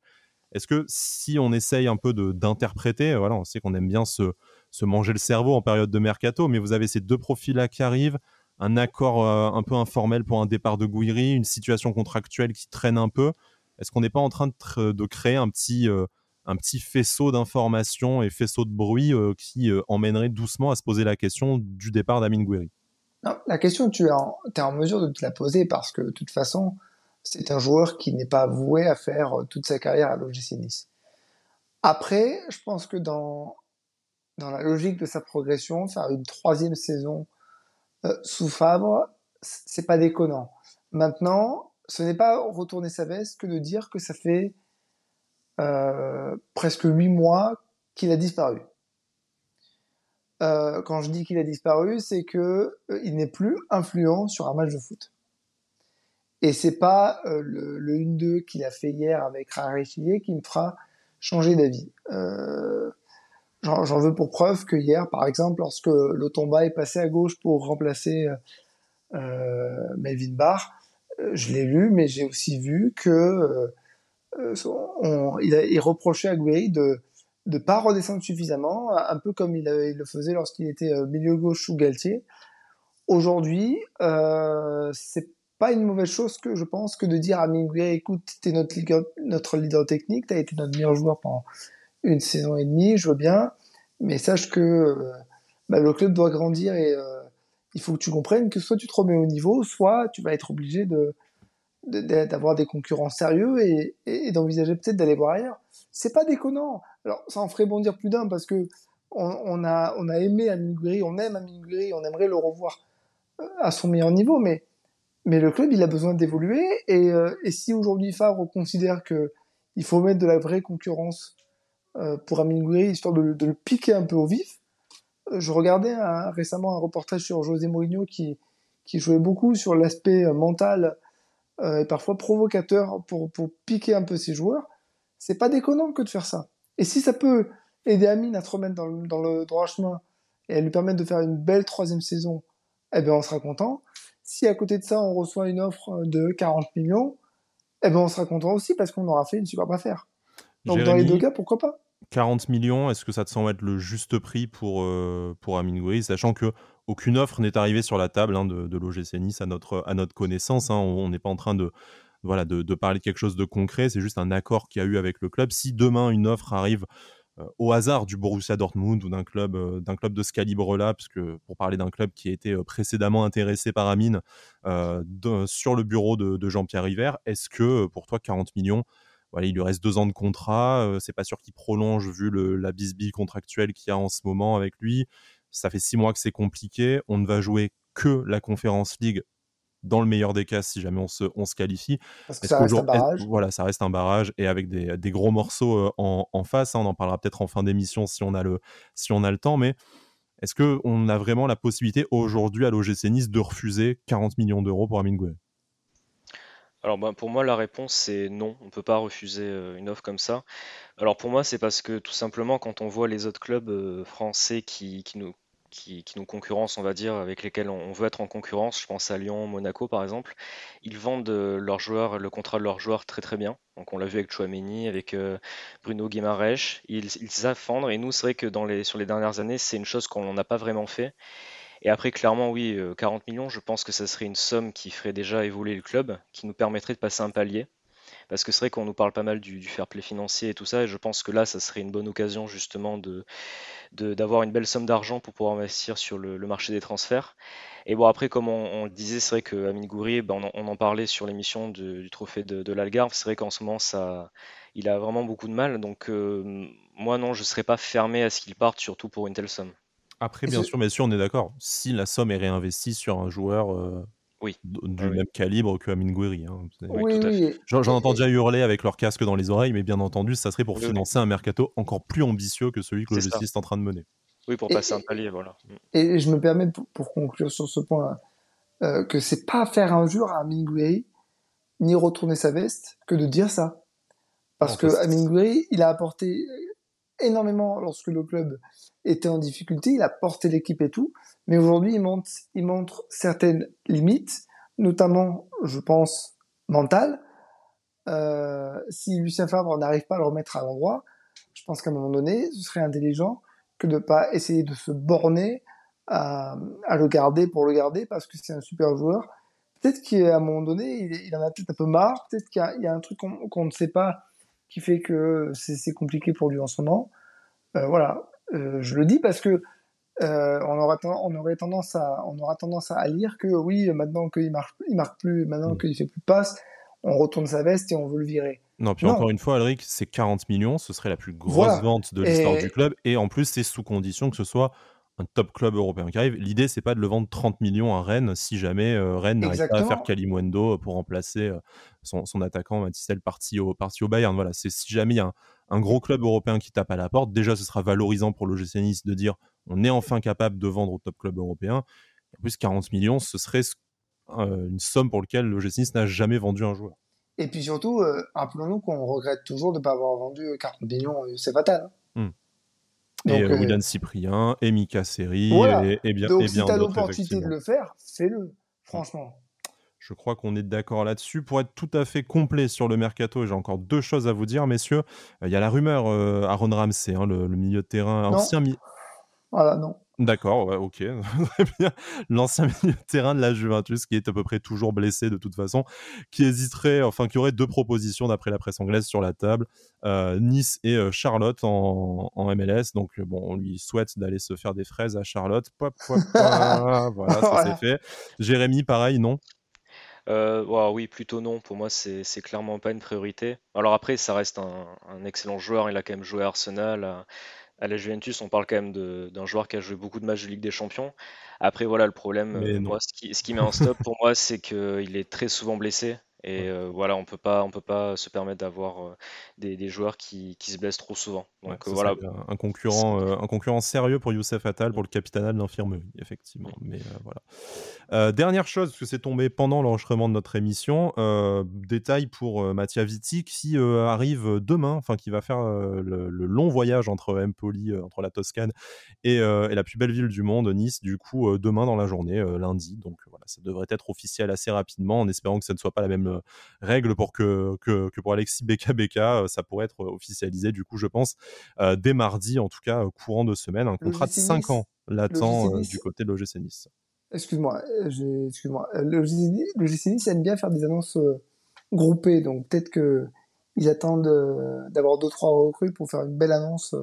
est-ce que si on essaye un peu d'interpréter, voilà, on sait qu'on aime bien se, se, manger le cerveau en période de mercato, mais vous avez ces deux profils-là qui arrivent, un accord euh, un peu informel pour un départ de Gouiri, une situation contractuelle qui traîne un peu. Est-ce qu'on n'est pas en train de, créer un petit, euh, un petit faisceau d'informations et faisceau de bruit euh, qui emmènerait doucement à se poser la question du départ d'Amin Gouiri? La question, tu es, en, en mesure de te la poser parce que de toute façon, c'est un joueur qui n'est pas voué à faire toute sa carrière à l'OGC Nice. Après, je pense que dans, dans la logique de sa progression, faire une troisième saison euh, sous Fabre, c'est pas déconnant. Maintenant, ce n'est pas retourner sa veste que de dire que ça fait euh, presque huit mois qu'il a disparu. Euh, quand je dis qu'il a disparu, c'est que il n'est plus influent sur un match de foot. Et c'est pas le, le 1-2 qu'il a fait hier avec Rarifié qui me fera changer d'avis. J'en veux pour preuve que hier, par exemple, lorsque Lotomba est passé à gauche pour remplacer euh, Melvin Barr, euh, je l'ai lu, mais j'ai aussi vu que euh, il, reprochait à Gouiri de ne pas redescendre suffisamment, un peu comme il, le faisait lorsqu'il était milieu gauche sous Galtier. Aujourd'hui, euh, c'est pas une mauvaise chose que je pense que de dire à Minguet, écoute, t'es notre, notre leader technique, t'as été notre meilleur joueur pendant une saison et demie, je veux bien, mais sache que euh, bah, le club doit grandir et euh, il faut que tu comprennes que soit tu te remets au niveau, soit tu vas être obligé d'avoir des concurrents sérieux et, d'envisager peut-être d'aller voir ailleurs. C'est pas déconnant. Alors ça en ferait bondir plus d'un parce que on, a aimé Aminguri, on aime Aminguri, on aimerait le revoir euh, à son meilleur niveau, mais le club, il a besoin d'évoluer. Et, si aujourd'hui Favre considère que il faut mettre de la vraie concurrence pour Amin histoire de, le piquer un peu au vif, euh, je regardais récemment un reportage sur José Mourinho qui, jouait beaucoup sur l'aspect euh, mental et parfois provocateur pour, piquer un peu ses joueurs. C'est pas déconnant que de faire ça. Et si ça peut aider Amine à se remettre dans le, dans le droit chemin et à lui permettre de faire une belle troisième saison, eh bien on sera content. Si à côté de ça, on reçoit une offre de 40 millions, eh ben on sera content aussi parce qu'on aura fait une superbe affaire. Donc dans les deux cas, pourquoi pas? 40 millions, est-ce que ça te semble être le juste prix pour, euh, pour Amin Gouiri, sachant que aucune offre n'est arrivée sur la table hein, de, de l'OGC Nice à notre, à notre connaissance. Hein. on n'est pas en train de, voilà, de, de, parler de quelque chose de concret, c'est juste un accord qu'il y a eu avec le club. Si demain une offre arrive euh, au hasard du Borussia Dortmund ou d'un club, euh, d'un club de ce calibre-là, parce que pour parler d'un club qui a été euh, précédemment intéressé par Amine sur le bureau de, Jean-Pierre River, est-ce que pour toi 40 millions voilà, il lui reste deux ans de contrat. c'est pas sûr qu'il prolonge vu le, la bisbille contractuelle qu'il y a en ce moment avec lui. Ça fait six mois que c'est compliqué. On ne va jouer que la Conférence League dans le meilleur des cas si jamais on se, on se qualifie. Parce que ça reste un barrage? Voilà, ça reste un barrage et avec des, des gros morceaux euh, en, en, face. Hein, on en parlera peut-être en fin d'émission si, on a le, si on a le temps. Mais est-ce qu'on a vraiment la possibilité aujourd'hui à l'OGC Nice de refuser 40 millions d'euros pour Amin Goué alors ben, pour moi la réponse c'est non, on ne peut pas refuser euh, une offre comme ça. Alors pour moi c'est parce que tout simplement quand on voit les autres clubs euh, français qui, nous, qui, nous concurrencent, on va dire, avec lesquels on, veut être en concurrence. Je pense à Lyon, Monaco par exemple. Ils vendent euh, leurs joueurs, le contrat de leurs joueurs très très bien. Donc on l'a vu avec Chouameni, avec Bruno Guimaraes. Ils, ils affendent et nous c'est vrai que dans les, sur les dernières années c'est une chose qu'on n'a pas vraiment fait. Et après clairement oui, 40 euh, millions, je pense que ça serait une somme qui ferait déjà évoluer le club, qui nous permettrait de passer un palier. Parce que c'est vrai qu'on nous parle pas mal du, fair play financier et tout ça, et je pense que là, ça serait une bonne occasion justement de d'avoir une belle somme d'argent pour pouvoir investir sur le, marché des transferts. Et bon, après, comme on, le disait, c'est vrai que Amine Goury, ben, on, en parlait sur l'émission du trophée de, l'Algarve. C'est vrai qu'en ce moment, ça, il a vraiment beaucoup de mal. Donc, euh, moi, non, je ne serais pas fermé à ce qu'il parte, surtout pour une telle somme. Après, bien sûr, bien sûr, on est d'accord. Si la somme est réinvestie sur un joueur euh, oui. du même calibre que Amin Gouiri. Hein. Oui, J'en entends déjà hurler avec leur casque dans les oreilles, mais bien entendu, ça serait pour financer un mercato encore plus ambitieux que celui que le justice est en train de mener. Oui, pour passer un palier, voilà. Mm. Et je me permets, pour, conclure sur ce point, euh, que c'est pas faire injure à Amin Gouiri, ni retourner sa veste, que de dire ça. Parce que Amin Gouiri, il a apporté énormément lorsque le club était en difficulté, il a porté l'équipe et tout, mais aujourd'hui il montre, certaines limites, notamment, je pense, mentales. Euh, si Lucien Favre n'arrive pas à le remettre à l'endroit, je pense qu'à un moment donné, ce serait intelligent que de ne pas essayer de se borner à, le garder pour le garder parce que c'est un super joueur. Peut-être qu'à un moment donné, il, en a peut-être un peu marre, peut-être qu'il y, a un truc qu'on ne sait pas qui fait que c'est compliqué pour lui en ce moment. Euh, voilà, euh, je le dis parce que euh, on, aura on, aurait tendance à, on aura tendance à lire que oui, maintenant qu'il marche, il marque plus, maintenant mm. qu'il fait plus de passes, on retourne sa veste et on veut le virer. Non, puis encore une fois, Alric, c'est 40 millions, ce serait la plus grosse vente de l'histoire du club, et en plus, c'est sous condition que ce soit un top club européen qui arrive. L'idée, c'est pas de le vendre 30 millions à Rennes si jamais euh, Rennes n'arrive pas à faire Kalimundo pour remplacer euh, son, son, attaquant Mathissel parti au, parti au Bayern. Voilà, c'est si jamais il y a un, gros club européen qui tape à la porte, déjà ce sera valorisant pour le Nice de dire on est enfin capable de vendre au top club européen. En plus, 40 millions, ce serait une somme pour laquelle le Nice n'a jamais vendu un joueur. Et puis surtout, rappelons-nous qu'on regrette toujours de ne pas avoir vendu Carpignon, c'est fatal. Hein. Hmm. et William Cyprien, et Mika Seri, et, bien Donc, et si tu as l'opportunité de le faire, fais-le, franchement. Je crois qu'on est d'accord là-dessus. Pour être tout à fait complet sur le mercato, j'ai encore deux choses à vous dire, messieurs. Il y a la rumeur Aaron Ramsey, hein, le, milieu de terrain, ancien. Voilà, non. D'accord, ouais, ok. (laughs) L'ancien milieu de terrain de la Juventus, qui est à peu près toujours blessé de toute façon, qui hésiterait, enfin, qui aurait deux propositions d'après la presse anglaise sur la table, euh, Nice et euh, Charlotte en, MLS. Donc, euh, bon, on lui souhaite d'aller se faire des fraises à Charlotte. (laughs) voilà, ça c'est fait. Jérémy, pareil, non? Oui, plutôt non. Pour moi, c'est clairement pas une priorité. Alors après, ça reste un, un, excellent joueur. Il a quand même joué à Arsenal à la Juventus, on parle quand même d'un joueur qui a joué beaucoup de matchs de Ligue des Champions. Après, voilà, le problème, euh, moi, ce qui, ce qui met en stop pour moi, c'est qu'il est très souvent blessé. Et euh, voilà, on peut pas, on peut pas se permettre d'avoir euh, des, joueurs qui, se blessent trop souvent. Donc voilà. Un concurrent, un concurrent sérieux pour Youssef Attal, pour le capitanat de l'infirmerie, effectivement. Mais voilà. dernière chose, parce que c'est tombé pendant l'enregistrement de notre émission, détail pour Mattia Vitti qui arrive demain, enfin qui va faire le, long voyage entre Empoli, entre la Toscane et, et, la plus belle ville du monde, Nice, du coup demain dans la journée, lundi. Donc voilà, ça devrait être officiel assez rapidement, en espérant que ça ne soit pas la même euh, règle pour que, que, pour Alexis BKBK, euh, ça pourrait être officialisé, du coup, je pense, euh, dès mardi, en tout cas, courant de semaine. Un contrat de 5 ans l'attend du côté de l'OGC Nice. Excuse-moi, excuse-moi. Le GC Nice aime bien faire des annonces groupées, donc peut-être qu'ils attendent d'avoir 2-3 recrues pour faire une belle annonce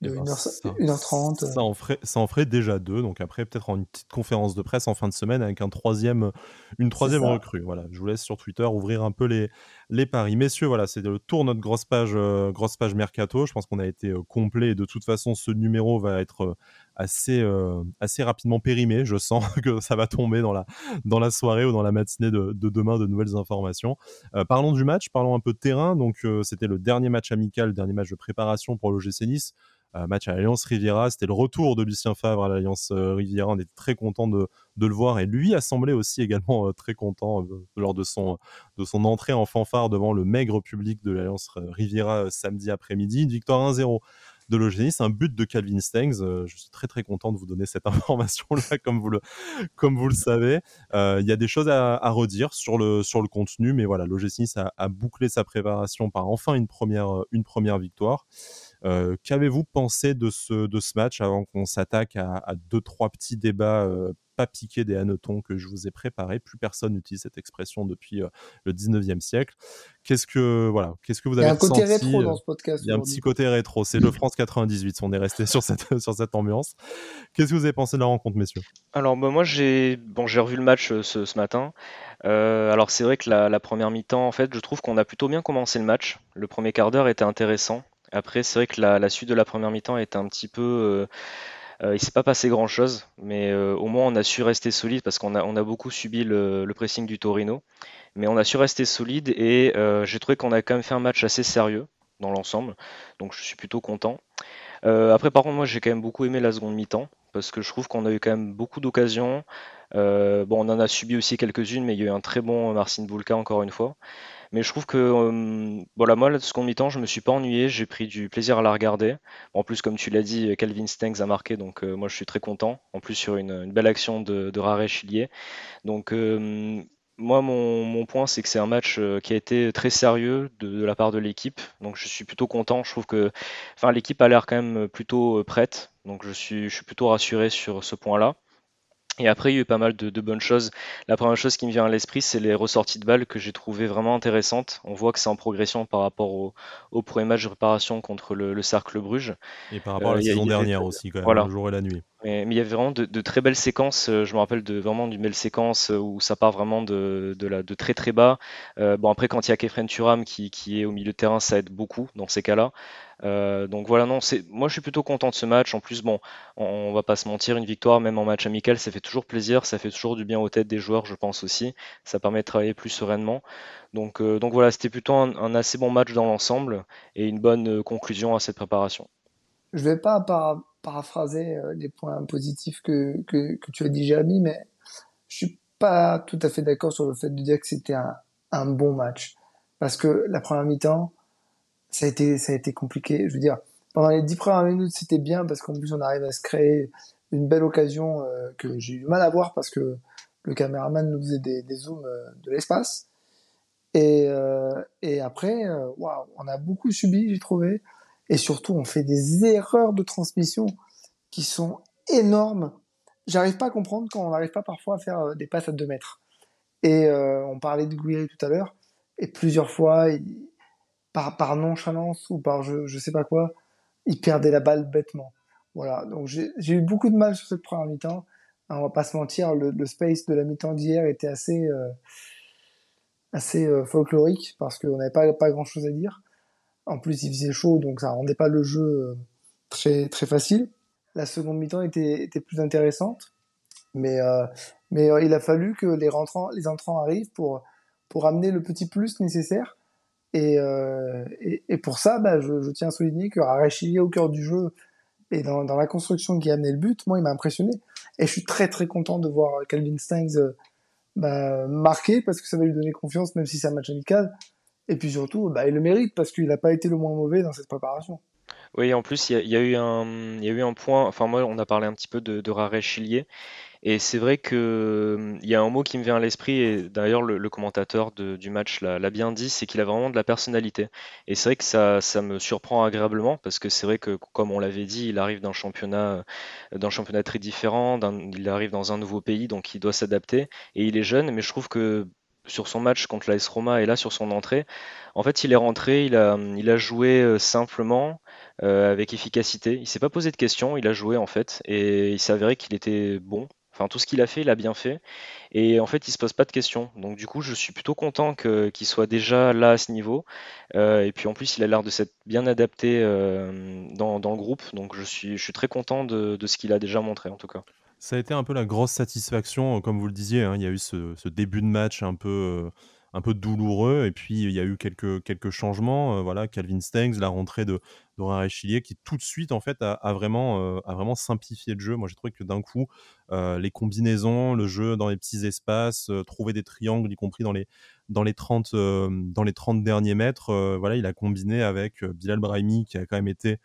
de 1h30. Ça, en ferait, ça en ferait déjà deux. Donc après, peut-être en une petite conférence de presse en fin de semaine avec un troisième, une troisième recrue. Voilà, je vous laisse sur Twitter ouvrir un peu les, les paris. Messieurs, voilà, c'est le tour notre grosse page, euh, grosse page mercato. Je pense qu'on a été euh, complet. Et de toute façon, ce numéro va être euh, assez, assez rapidement périmé. Je sens (laughs) que ça va tomber dans la, dans la soirée ou dans la matinée de, de demain de nouvelles informations. parlons du match, parlons un peu de terrain. Donc, c'était le dernier match amical, le dernier match de préparation pour l'OGC Nice. Euh, match à l'Alliance Riviera. C'était le retour de Lucien Favre à l'Alliance euh, Riviera. On était très content de, de, le voir et lui a semblé aussi également euh, très content lors de son, de son entrée en fanfare devant le maigre public de l'Alliance Riviera samedi après-midi. Une victoire 1-0 de l'Eugénie. un but de Calvin Stengs. je suis très très content de vous donner cette (laughs) information-là, comme vous le, comme vous le savez. Il y a des choses à, à, redire sur le, sur le contenu, mais voilà, l'OGC a, bouclé sa préparation par enfin une première, une première victoire. Euh, qu'avez-vous pensé de ce, de ce match avant qu'on s'attaque à, deux, trois petits débats euh, pas piqués des hannetons que je vous ai préparés Plus personne n'utilise cette expression depuis euh, le 19e siècle. Qu'est-ce que, voilà, qu'est-ce que vous avez Il y a un côté rétro dans ce podcast. Il y a un petit côté rétro. C'est le France 98. On est resté sur cette, (laughs) sur cette ambiance. Qu'est-ce que vous avez pensé de la rencontre, messieurs? Alors, bah, moi, j'ai bon, revu le match ce, ce matin. alors c'est vrai que la, la première mi-temps, en fait, je trouve qu'on a plutôt bien commencé le match. Le premier quart d'heure était intéressant. Après, c'est vrai que la, suite de la première mi-temps est un petit peu. Euh, euh, il s'est pas passé grand chose, mais euh, au moins on a su rester solide parce qu'on a, beaucoup subi le, pressing du Torino. Mais on a su rester solide et j'ai trouvé qu'on a quand même fait un match assez sérieux dans l'ensemble. Donc je suis plutôt content. après, par contre, moi j'ai quand même beaucoup aimé la seconde mi-temps parce que je trouve qu'on a eu quand même beaucoup d'occasions. bon, on en a subi aussi quelques-unes, mais il y a eu un très bon Marcin Bulka encore une fois. Mais je trouve que, euh, voilà, moi, la seconde mi-temps, je me suis pas ennuyé, j'ai pris du plaisir à la regarder. En plus, comme tu l'as dit, Calvin Stengs a marqué, donc euh, moi, je suis très content. En plus, sur une, belle action de, de Chilier. Donc, euh, moi, mon, point, c'est que c'est un match qui a été très sérieux de, la part de l'équipe. Donc, je suis plutôt content. Je trouve que enfin, l'équipe a l'air quand même plutôt prête. Donc, je suis, je suis plutôt rassuré sur ce point-là. Et après, il y a eu pas mal de, bonnes choses. La première chose qui me vient à l'esprit, c'est les ressorties de balles que j'ai trouvées vraiment intéressantes. On voit que c'est en progression par rapport au, au, premier match de préparation contre le, Cercle Bruges. Et par rapport à la euh, saison dernière aussi, quand même, le jour et la nuit. Mais, il y avait vraiment de, très belles séquences. Euh, je me rappelle de vraiment d'une belle séquence euh, où ça part vraiment de, de, la, de très très bas. bon, après, quand il y a Kefren Turam qui, qui, est au milieu de terrain, ça aide beaucoup dans ces cas-là. Euh, donc voilà, non, moi je suis plutôt content de ce match. En plus, bon, on, va pas se mentir, une victoire, même en match amical, ça fait toujours plaisir, ça fait toujours du bien aux têtes des joueurs, je pense aussi. Ça permet de travailler plus sereinement. Donc, euh, donc voilà, c'était plutôt un, assez bon match dans l'ensemble et une bonne euh, conclusion à cette préparation. Je vais pas paraphraser les points positifs que, que, tu as dit, Jérémy, mais je suis pas tout à fait d'accord sur le fait de dire que c'était un, un bon match. Parce que la première mi-temps, ça a été, ça a été compliqué. Je veux dire, pendant les dix premières minutes, c'était bien parce qu'en plus, on arrive à se créer une belle occasion euh, que j'ai eu mal à voir parce que le caméraman nous faisait des, des zooms euh, de l'espace. Et, euh, après, waouh, on a beaucoup subi, j'ai trouvé. Et surtout, on fait des erreurs de transmission qui sont énormes. J'arrive pas à comprendre quand on n'arrive pas parfois à faire des passes à 2 mètres. Et on parlait de Guiri tout à l'heure. Et plusieurs fois, il, par, nonchalance ou par je, je sais pas quoi, il perdait la balle bêtement. Voilà, donc j'ai eu beaucoup de mal sur cette première mi-temps. On va pas se mentir, le, space de la mi-temps d'hier était assez, euh, assez euh, folklorique parce qu'on n'avait pas, pas grand chose à dire. En plus, il faisait chaud, donc ça rendait pas le jeu euh, très, très facile. La seconde mi-temps était, était plus intéressante, mais, mais il a fallu que les, rentrants, les entrants arrivent pour, pour amener le petit plus nécessaire. Et, euh, et, pour ça, bah, je, tiens à souligner que Arachili au cœur du jeu et dans, la construction qui a amené le but, moi, il m'a impressionné. Et je suis très très content de voir Calvin Stangs euh, bah, marquer parce que ça va lui donner confiance, même si c'est un match amical. Et puis surtout, bah, il le mérite parce qu'il n'a pas été le moins mauvais dans cette préparation. Oui, en plus, il y, a, eu un, y a eu un point. Enfin, moi, on a parlé un petit peu de, de Rare. Et c'est vrai que il y a un mot qui me vient à l'esprit, et d'ailleurs le, commentateur du match l'a bien dit, c'est qu'il a vraiment de la personnalité. Et c'est vrai que ça, me surprend agréablement, parce que c'est vrai que, comme on l'avait dit, il arrive d'un championnat, d'un championnat très différent, il arrive dans un nouveau pays, donc il doit s'adapter, et il est jeune, mais je trouve que sur son match contre l'AS Roma et là sur son entrée, en fait il est rentré, il a, joué euh, simplement, euh, avec efficacité. Il s'est pas posé de questions, il a joué en fait, et il s'est avéré qu'il était bon. Enfin, tout ce qu'il a fait, il a bien fait. Et en fait, il se pose pas de questions. Donc, du coup, je suis plutôt content qu'il soit déjà là à ce niveau. Euh, et puis, en plus, il a l'air de s'être bien adapté euh, dans, le groupe. Donc, je suis, je suis très content de, ce qu'il a déjà montré, en tout cas. Ça a été un peu la grosse satisfaction, comme vous le disiez. Hein. il y a eu ce, début de match un peu. Euh, un peu douloureux. Et puis, il y a eu quelques, quelques changements. Euh, voilà, Calvin Stengs, la rentrée de, de Chilier, qui tout de suite, en fait, a, vraiment, euh, a vraiment simplifié le jeu. Moi, j'ai trouvé que d'un coup, euh, les combinaisons, le jeu dans les petits espaces, trouver des triangles, y compris dans les, dans les 30, dans les 30 derniers mètres, voilà, il a combiné avec Bilal Brahimi, qui a quand même été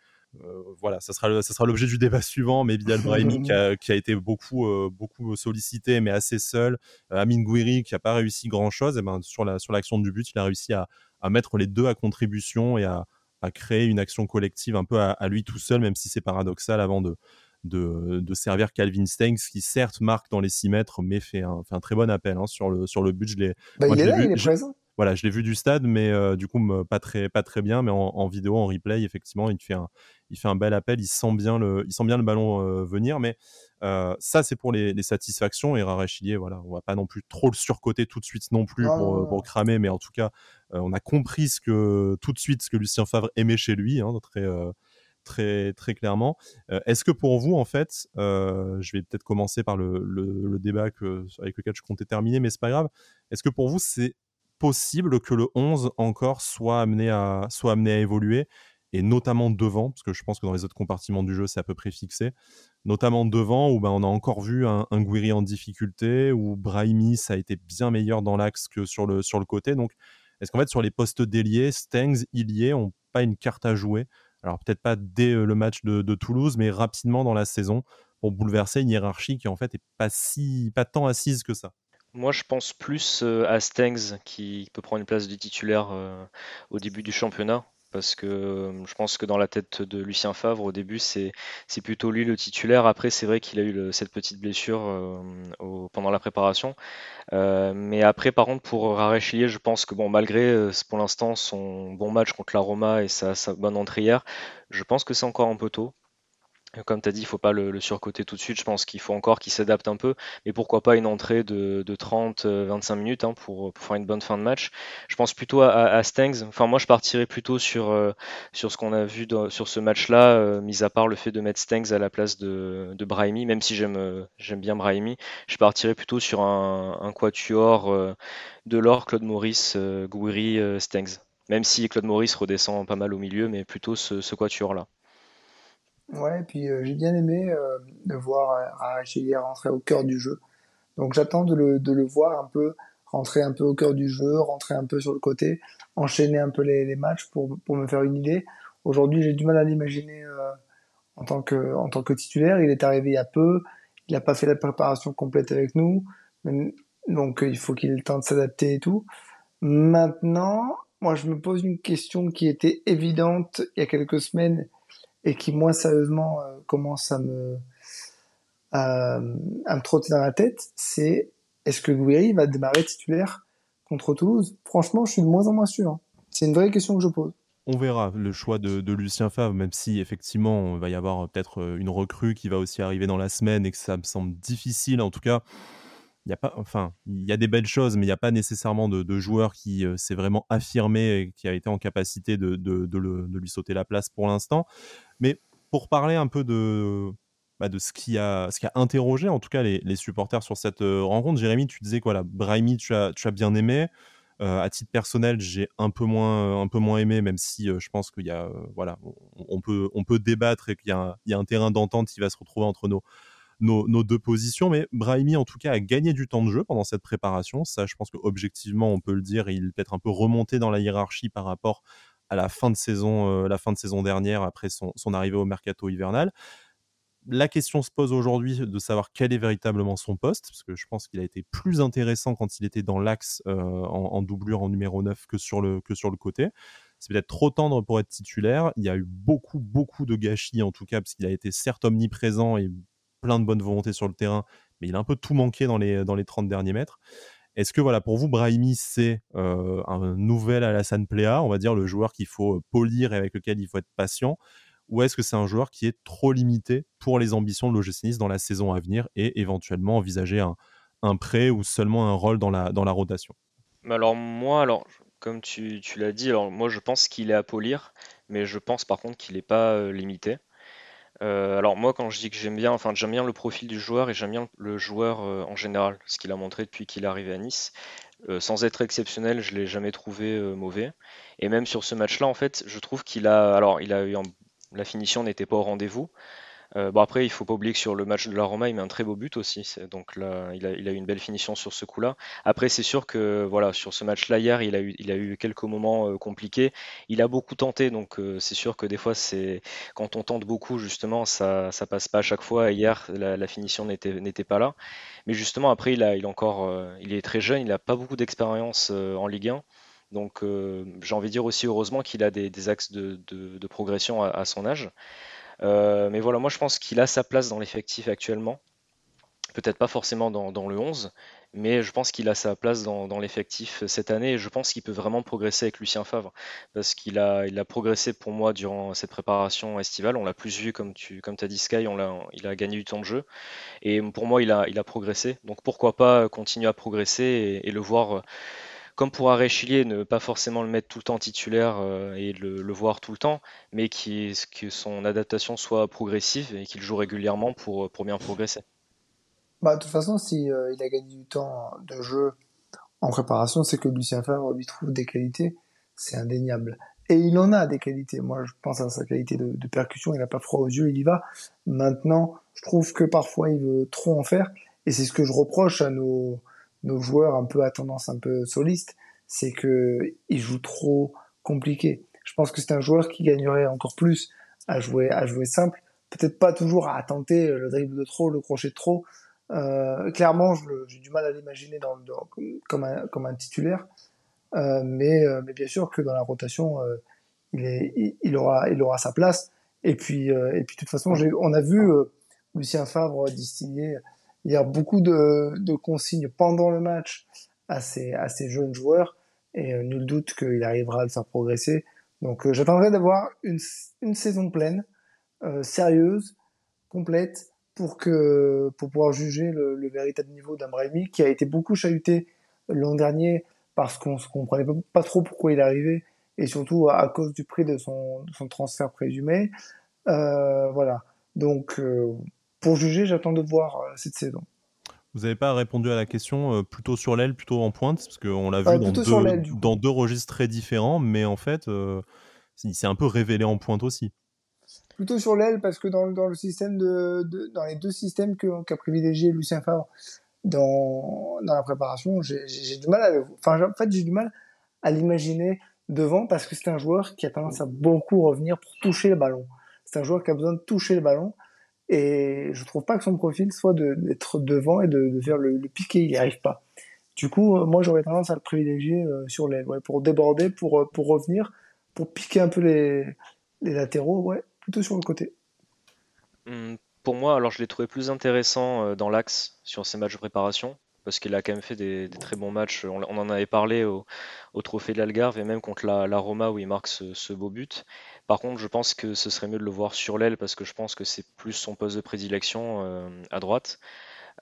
voilà, ça sera, ça sera l'objet du débat (laughs) suivant. Mais Bilal Brahimi qui a, qui a, été beaucoup, euh, beaucoup sollicité, mais assez seul. Euh, Amin Gouiri qui n'a pas réussi grand chose. Et ben, sur la, sur l'action du but, il a réussi à, à mettre les deux à contribution et à, à créer une action collective un peu à, lui tout seul, même si c'est paradoxal avant de, de, de, servir Calvin Stengs, qui certes marque dans les 6 mètres, mais fait un, fait un très bon appel hein, sur, le, sur le but. Je l'ai, bah, il est là, il est présent voilà, je l'ai vu du stade, mais euh, du coup, pas très, pas très bien. Mais en, vidéo, en replay, effectivement, il fait un, il fait un bel appel. Il sent bien le, il sent bien le ballon euh, venir. Mais euh, ça, c'est pour les, satisfactions. Et Rarechilier, voilà, on va pas non plus trop le surcoter tout de suite non plus pour, pour, cramer. Mais en tout cas, on a compris ce que, tout de suite ce que Lucien Favre aimait chez lui, hein, très, très, très clairement. Est-ce que pour vous, en fait, je vais peut-être commencer par le, le, débat que, avec lequel je comptais terminer, mais c'est pas grave. Est-ce que pour vous, c'est possible que le 11 encore soit amené à, soit amené à évoluer, et notamment devant, parce que je pense que dans les autres compartiments du jeu, c'est à peu près fixé, notamment devant, où ben, on a encore vu un, un Guiri en difficulté, où Brahimi, ça a été bien meilleur dans l'axe que sur le, sur le côté. Donc, est-ce qu'en fait, sur les postes déliés, Stengs, Ilié ont pas une carte à jouer? Alors, peut-être pas dès euh, le match de, de, Toulouse, mais rapidement dans la saison, pour bouleverser une hiérarchie qui, en fait, est pas, si, pas tant assise que ça moi, je pense plus euh, à Stengs qui peut prendre une place de titulaire euh, au début du championnat. Parce que euh, je pense que dans la tête de Lucien Favre, au début, c'est plutôt lui le titulaire. Après, c'est vrai qu'il a eu cette petite blessure pendant la préparation. mais après, par contre, pour Rarechilier, je pense que bon, malgré pour l'instant son bon match contre la Roma et sa, sa bonne entrée hier, je pense que c'est encore un peu tôt. Comme tu as dit, il faut pas le, surcoter tout de suite. Je pense qu'il faut encore qu'il s'adapte un peu. Mais pourquoi pas une entrée de, 30-25 euh, minutes hein, pour, faire une bonne fin de match. Je pense plutôt à, Stengs. Enfin, moi, je partirais plutôt sur, euh, ce qu'on a vu sur ce match-là, euh, mis à part le fait de mettre Stengs à la place de, Brahimi, même si j'aime j'aime bien Brahimi. Je partirais plutôt sur un, quatuor de l'or, Claude Maurice, Gouiri, Stengs. Même si Claude Maurice redescend pas mal au milieu, mais plutôt ce, ce quatuor-là. Ouais, et puis euh, j'ai bien aimé euh, de voir euh, Arachili rentrer au cœur du jeu Donc j'attends de le, de le voir un peu rentrer un peu au cœur du jeu, rentrer un peu sur le côté, enchaîner un peu les, les matchs pour, pour me faire une idée. Aujourd'hui, j'ai du mal à l'imaginer en tant que en tant que titulaire. Il est arrivé il y a peu, il n'a pas fait la préparation complète avec nous, donc il faut qu'il ait le temps de s'adapter et tout. Maintenant, moi, je me pose une question qui était évidente il y a quelques semaines et qui, moi, sérieusement, euh, commence à me, à, trotter dans la tête, c'est est-ce que Gouiri va démarrer titulaire contre Toulouse? Franchement, je suis de moins en moins sûr. Hein. C'est une vraie question que je pose. On verra le choix de, Lucien Favre, même si effectivement il va y avoir peut-être euh, une recrue qui va aussi arriver dans la semaine et que ça me semble difficile. En tout cas, il y a pas, enfin, il y a des belles choses, mais il n'y a pas nécessairement de, de joueur qui euh, s'est vraiment affirmé et qui a été en capacité de, de, lui sauter la place pour l'instant. Mais pour parler un peu de, bah, de ce qui a, ce qui a interrogé en tout cas les, supporters sur cette euh, rencontre. Jérémy, tu disais quoi là, Brahimi, tu as, bien aimé. Euh, à titre personnel, j'ai un peu moins, un peu moins aimé, même si je pense qu'il y a, voilà, on, peut, on peut débattre et qu'il y, a un terrain d'entente qui va se retrouver entre nos, nos, deux positions. Mais Brahimi, en tout cas, a gagné du temps de jeu pendant cette préparation. Ça, je pense qu'objectivement, on peut le dire, il peut être un peu remonté dans la hiérarchie par rapport à la fin de saison, la fin de saison dernière après son, son arrivée au mercato hivernal la question se pose aujourd'hui de savoir quel est véritablement son poste, parce que je pense qu'il a été plus intéressant quand il était dans l'axe euh, en, doublure en numéro 9 que sur le, que sur le côté. C'est peut-être trop tendre pour être titulaire. Il y a eu beaucoup, beaucoup de gâchis en tout cas, parce qu'il a été certes omniprésent et plein de bonne volonté sur le terrain, mais il a un peu tout manqué dans les, dans les 30 derniers mètres. Est-ce que voilà pour vous, Brahimi, c'est euh, un nouvel Alassane Plea, on va dire le joueur qu'il faut polir et avec lequel il faut être patient ou est-ce que c'est un joueur qui est trop limité pour les ambitions de l'OGC dans la saison à venir et éventuellement envisager un, un prêt ou seulement un rôle dans la, dans la rotation? Alors moi, alors, comme tu, tu l'as dit, alors moi je pense qu'il est à polir, mais je pense par contre qu'il n'est pas euh, limité. Euh, alors moi quand je dis que j'aime bien, enfin j'aime bien le profil du joueur et j'aime bien le joueur euh, en général, ce qu'il a montré depuis qu'il est arrivé à Nice. sans être exceptionnel, je l'ai jamais trouvé mauvais. Et même sur ce match-là, en fait, je trouve qu'il a, alors il a eu la finition n'était pas au rendez-vous. Euh, bon après, il faut pas oublier que sur le match de la Roma, il met un très beau but aussi. Donc il a, eu une belle finition sur ce coup-là. Après, c'est sûr que voilà, sur ce match-là hier, il a eu, quelques moments euh, compliqués. Il a beaucoup tenté, donc euh, c'est sûr que des fois, c'est quand on tente beaucoup, justement, ça, ça passe pas à chaque fois. Hier, la, finition n'était, pas là. Mais justement, après, il a, encore, il est très jeune, il n'a pas beaucoup d'expérience en Ligue 1. Donc j'ai envie de dire aussi heureusement qu'il a des, axes de, progression à, son âge. Euh, mais voilà, moi je pense qu'il a sa place dans l'effectif actuellement. Peut-être pas forcément dans, le 11, mais je pense qu'il a sa place dans, l'effectif cette année je pense qu'il peut vraiment progresser avec Lucien Favre parce qu'il a, il a progressé pour moi durant cette préparation estivale. On l'a plus vu, comme tu comme as dit Sky, on l'a, il a gagné du temps de jeu et pour moi il a, il a progressé. Donc pourquoi pas continuer à progresser et le voir comme pour Aréchilier, ne pas forcément le mettre tout le temps titulaire euh, et le, voir tout le temps, mais que son adaptation soit progressive et qu'il joue régulièrement pour, pour bien progresser. Bah, de toute façon, si euh, a gagné du temps de jeu en préparation, c'est que Lucien Favre lui trouve des qualités, c'est indéniable. Et il en a des qualités. Moi, je pense à sa qualité de percussion. Il n'a pas froid aux yeux, il y va. Maintenant, je trouve que parfois il veut trop en faire. Et c'est ce que je reproche à nos, nos joueurs un peu à tendance un peu soliste, c'est que il joue trop compliqué. Je pense que c'est un joueur qui gagnerait encore plus à jouer à jouer simple, peut-être pas toujours à tenter le dribble de trop, le crochet de trop. Euh, clairement, j'ai du mal à l'imaginer comme, un, comme un titulaire, euh, mais, euh, mais bien sûr que dans la rotation, il, il, aura, il aura sa place. Et puis, et puis de toute façon, on a vu Lucien Favre distiller il y a beaucoup de, consignes pendant le match à ces, jeunes joueurs et euh, nul doute qu'il arrivera à le faire progresser. Donc euh, j'attendrai d'avoir une, saison pleine, euh, sérieuse, complète, pour que pour pouvoir juger le, le véritable niveau d'Ambrahimi, qui a été beaucoup chahuté l'an dernier parce qu'on ne comprenait pas, trop pourquoi il arrivait et surtout à, cause du prix de son, transfert présumé. Voilà. Donc pour juger, j'attends de voir euh, cette saison. Vous n'avez pas répondu à la question euh, plutôt sur l'aile, plutôt en pointe, parce qu'on l'a vu dans, deux, dans, deux, registres très différents, mais en fait, euh, il s'est un peu révélé en pointe aussi. Plutôt sur l'aile, parce que dans, dans, le système de, dans les deux systèmes qu'a privilégié Lucien Favre, dans, dans la préparation, j'ai du mal à, enfin, en fait, j'ai du mal à l'imaginer devant parce que c'est un joueur qui a tendance à beaucoup revenir pour toucher le ballon. C'est un joueur qui a besoin de toucher le ballon et je trouve pas que son profil soit d'être devant et de, de faire le, le, piqué, il n'y arrive pas. Du coup, euh, moi j'aurais tendance à le privilégier euh, sur l'aile, ouais, pour déborder, pour, euh, pour revenir, pour piquer un peu les, les latéraux, ouais, plutôt sur le côté. Hum, pour moi, alors je l'ai trouvé plus intéressant dans l'axe sur ces matchs de préparation parce qu'il a quand même fait des, très bons matchs. On, en avait parlé au, trophée de l'Algarve et même contre la, Roma où il marque ce, beau but. Par contre, je pense que ce serait mieux de le voir sur l'aile parce que je pense que c'est plus son poste de prédilection euh, à droite.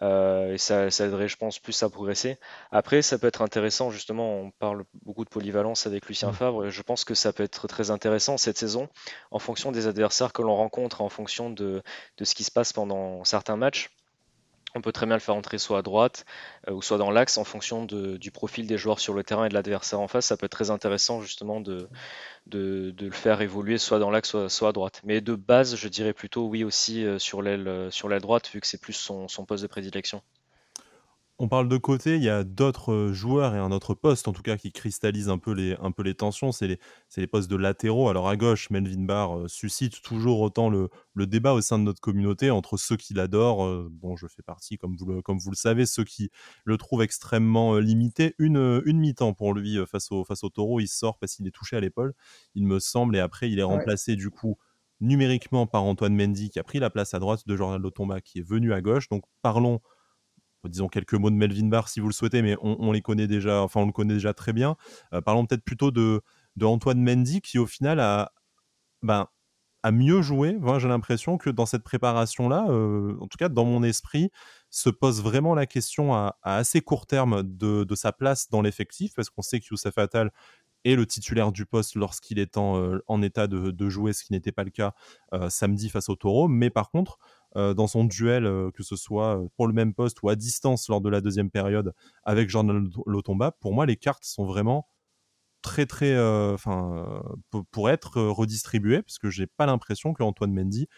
Euh, et ça, ça, aiderait, je pense, plus à progresser. Après, ça peut être intéressant, justement, on parle beaucoup de polyvalence avec Lucien mmh. Favre, et je pense que ça peut être très intéressant cette saison, en fonction des adversaires que l'on rencontre, en fonction de, de, ce qui se passe pendant certains matchs. On peut très bien le faire entrer soit à droite euh, ou soit dans l'axe en fonction du profil des joueurs sur le terrain et de l'adversaire en face. Ça peut être très intéressant justement de, le faire évoluer soit dans l'axe soit, à droite. Mais de base, je dirais plutôt oui aussi euh, sur l'aile euh, sur l'aile droite vu que c'est plus son poste de prédilection. On parle de côté, il y a d'autres euh, joueurs et un autre poste, en tout cas, qui cristallise un peu les, un peu les tensions, c'est les, les, postes de latéraux. Alors à gauche, Melvin Barr euh, suscite toujours autant le, le, débat au sein de notre communauté entre ceux qui l'adorent, euh, bon, je fais partie, comme vous le, comme vous le savez, ceux qui le trouvent extrêmement limité. Une, une mi-temps pour lui face au, face au taureau, il sort parce qu'il est touché à l'épaule, il me semble, et après il est remplacé du coup numériquement par Antoine Mendy qui a pris la place à droite de Jordan Lotomba qui est venu à gauche. Donc parlons disons quelques mots de Melvin Barr si vous le souhaitez, mais on, les connaît déjà, enfin on le connaît déjà très bien. Euh, parlons peut-être plutôt de, de Antoine Mendy qui au final a, ben, a mieux joué. J'ai l'impression que dans cette préparation-là, euh, en tout cas dans mon esprit, se pose vraiment la question à, assez court terme de, sa place dans l'effectif, parce qu'on sait que Youssef Attal est le titulaire du poste lorsqu'il est en, euh, en état de, jouer, ce qui n'était pas le cas samedi face au Taureau. Mais par contre, dans son duel, euh, que ce soit euh, pour le même poste ou à distance lors de la deuxième période avec Jordan Lotomba, pour moi, les cartes sont vraiment très très enfin pour être redistribuées parce que j'ai pas l'impression que Antoine Mendy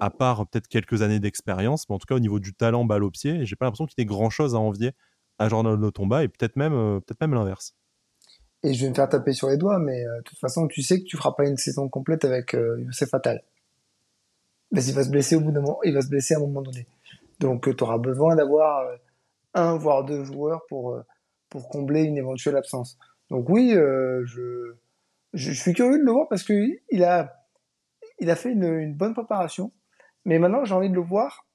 à part peut-être quelques années d'expérience mais en tout cas au niveau du talent balle au pied j'ai pas l'impression qu'il ait grand chose à envier à Jordan Lotomba et peut-être même peut-être même l'inverse. Et je vais me faire taper sur les doigts mais de toute façon tu sais que tu feras pas une saison complète avec Youssef Fatal il va se blesser au bout d'un moment, il va se blesser à un moment donné. Donc euh, tu auras besoin d'avoir euh, un voire deux joueurs pour euh, pour combler une éventuelle absence. Donc oui, je, je suis curieux de le voir parce que il a il a fait une, bonne préparation, mais maintenant j'ai envie de le voir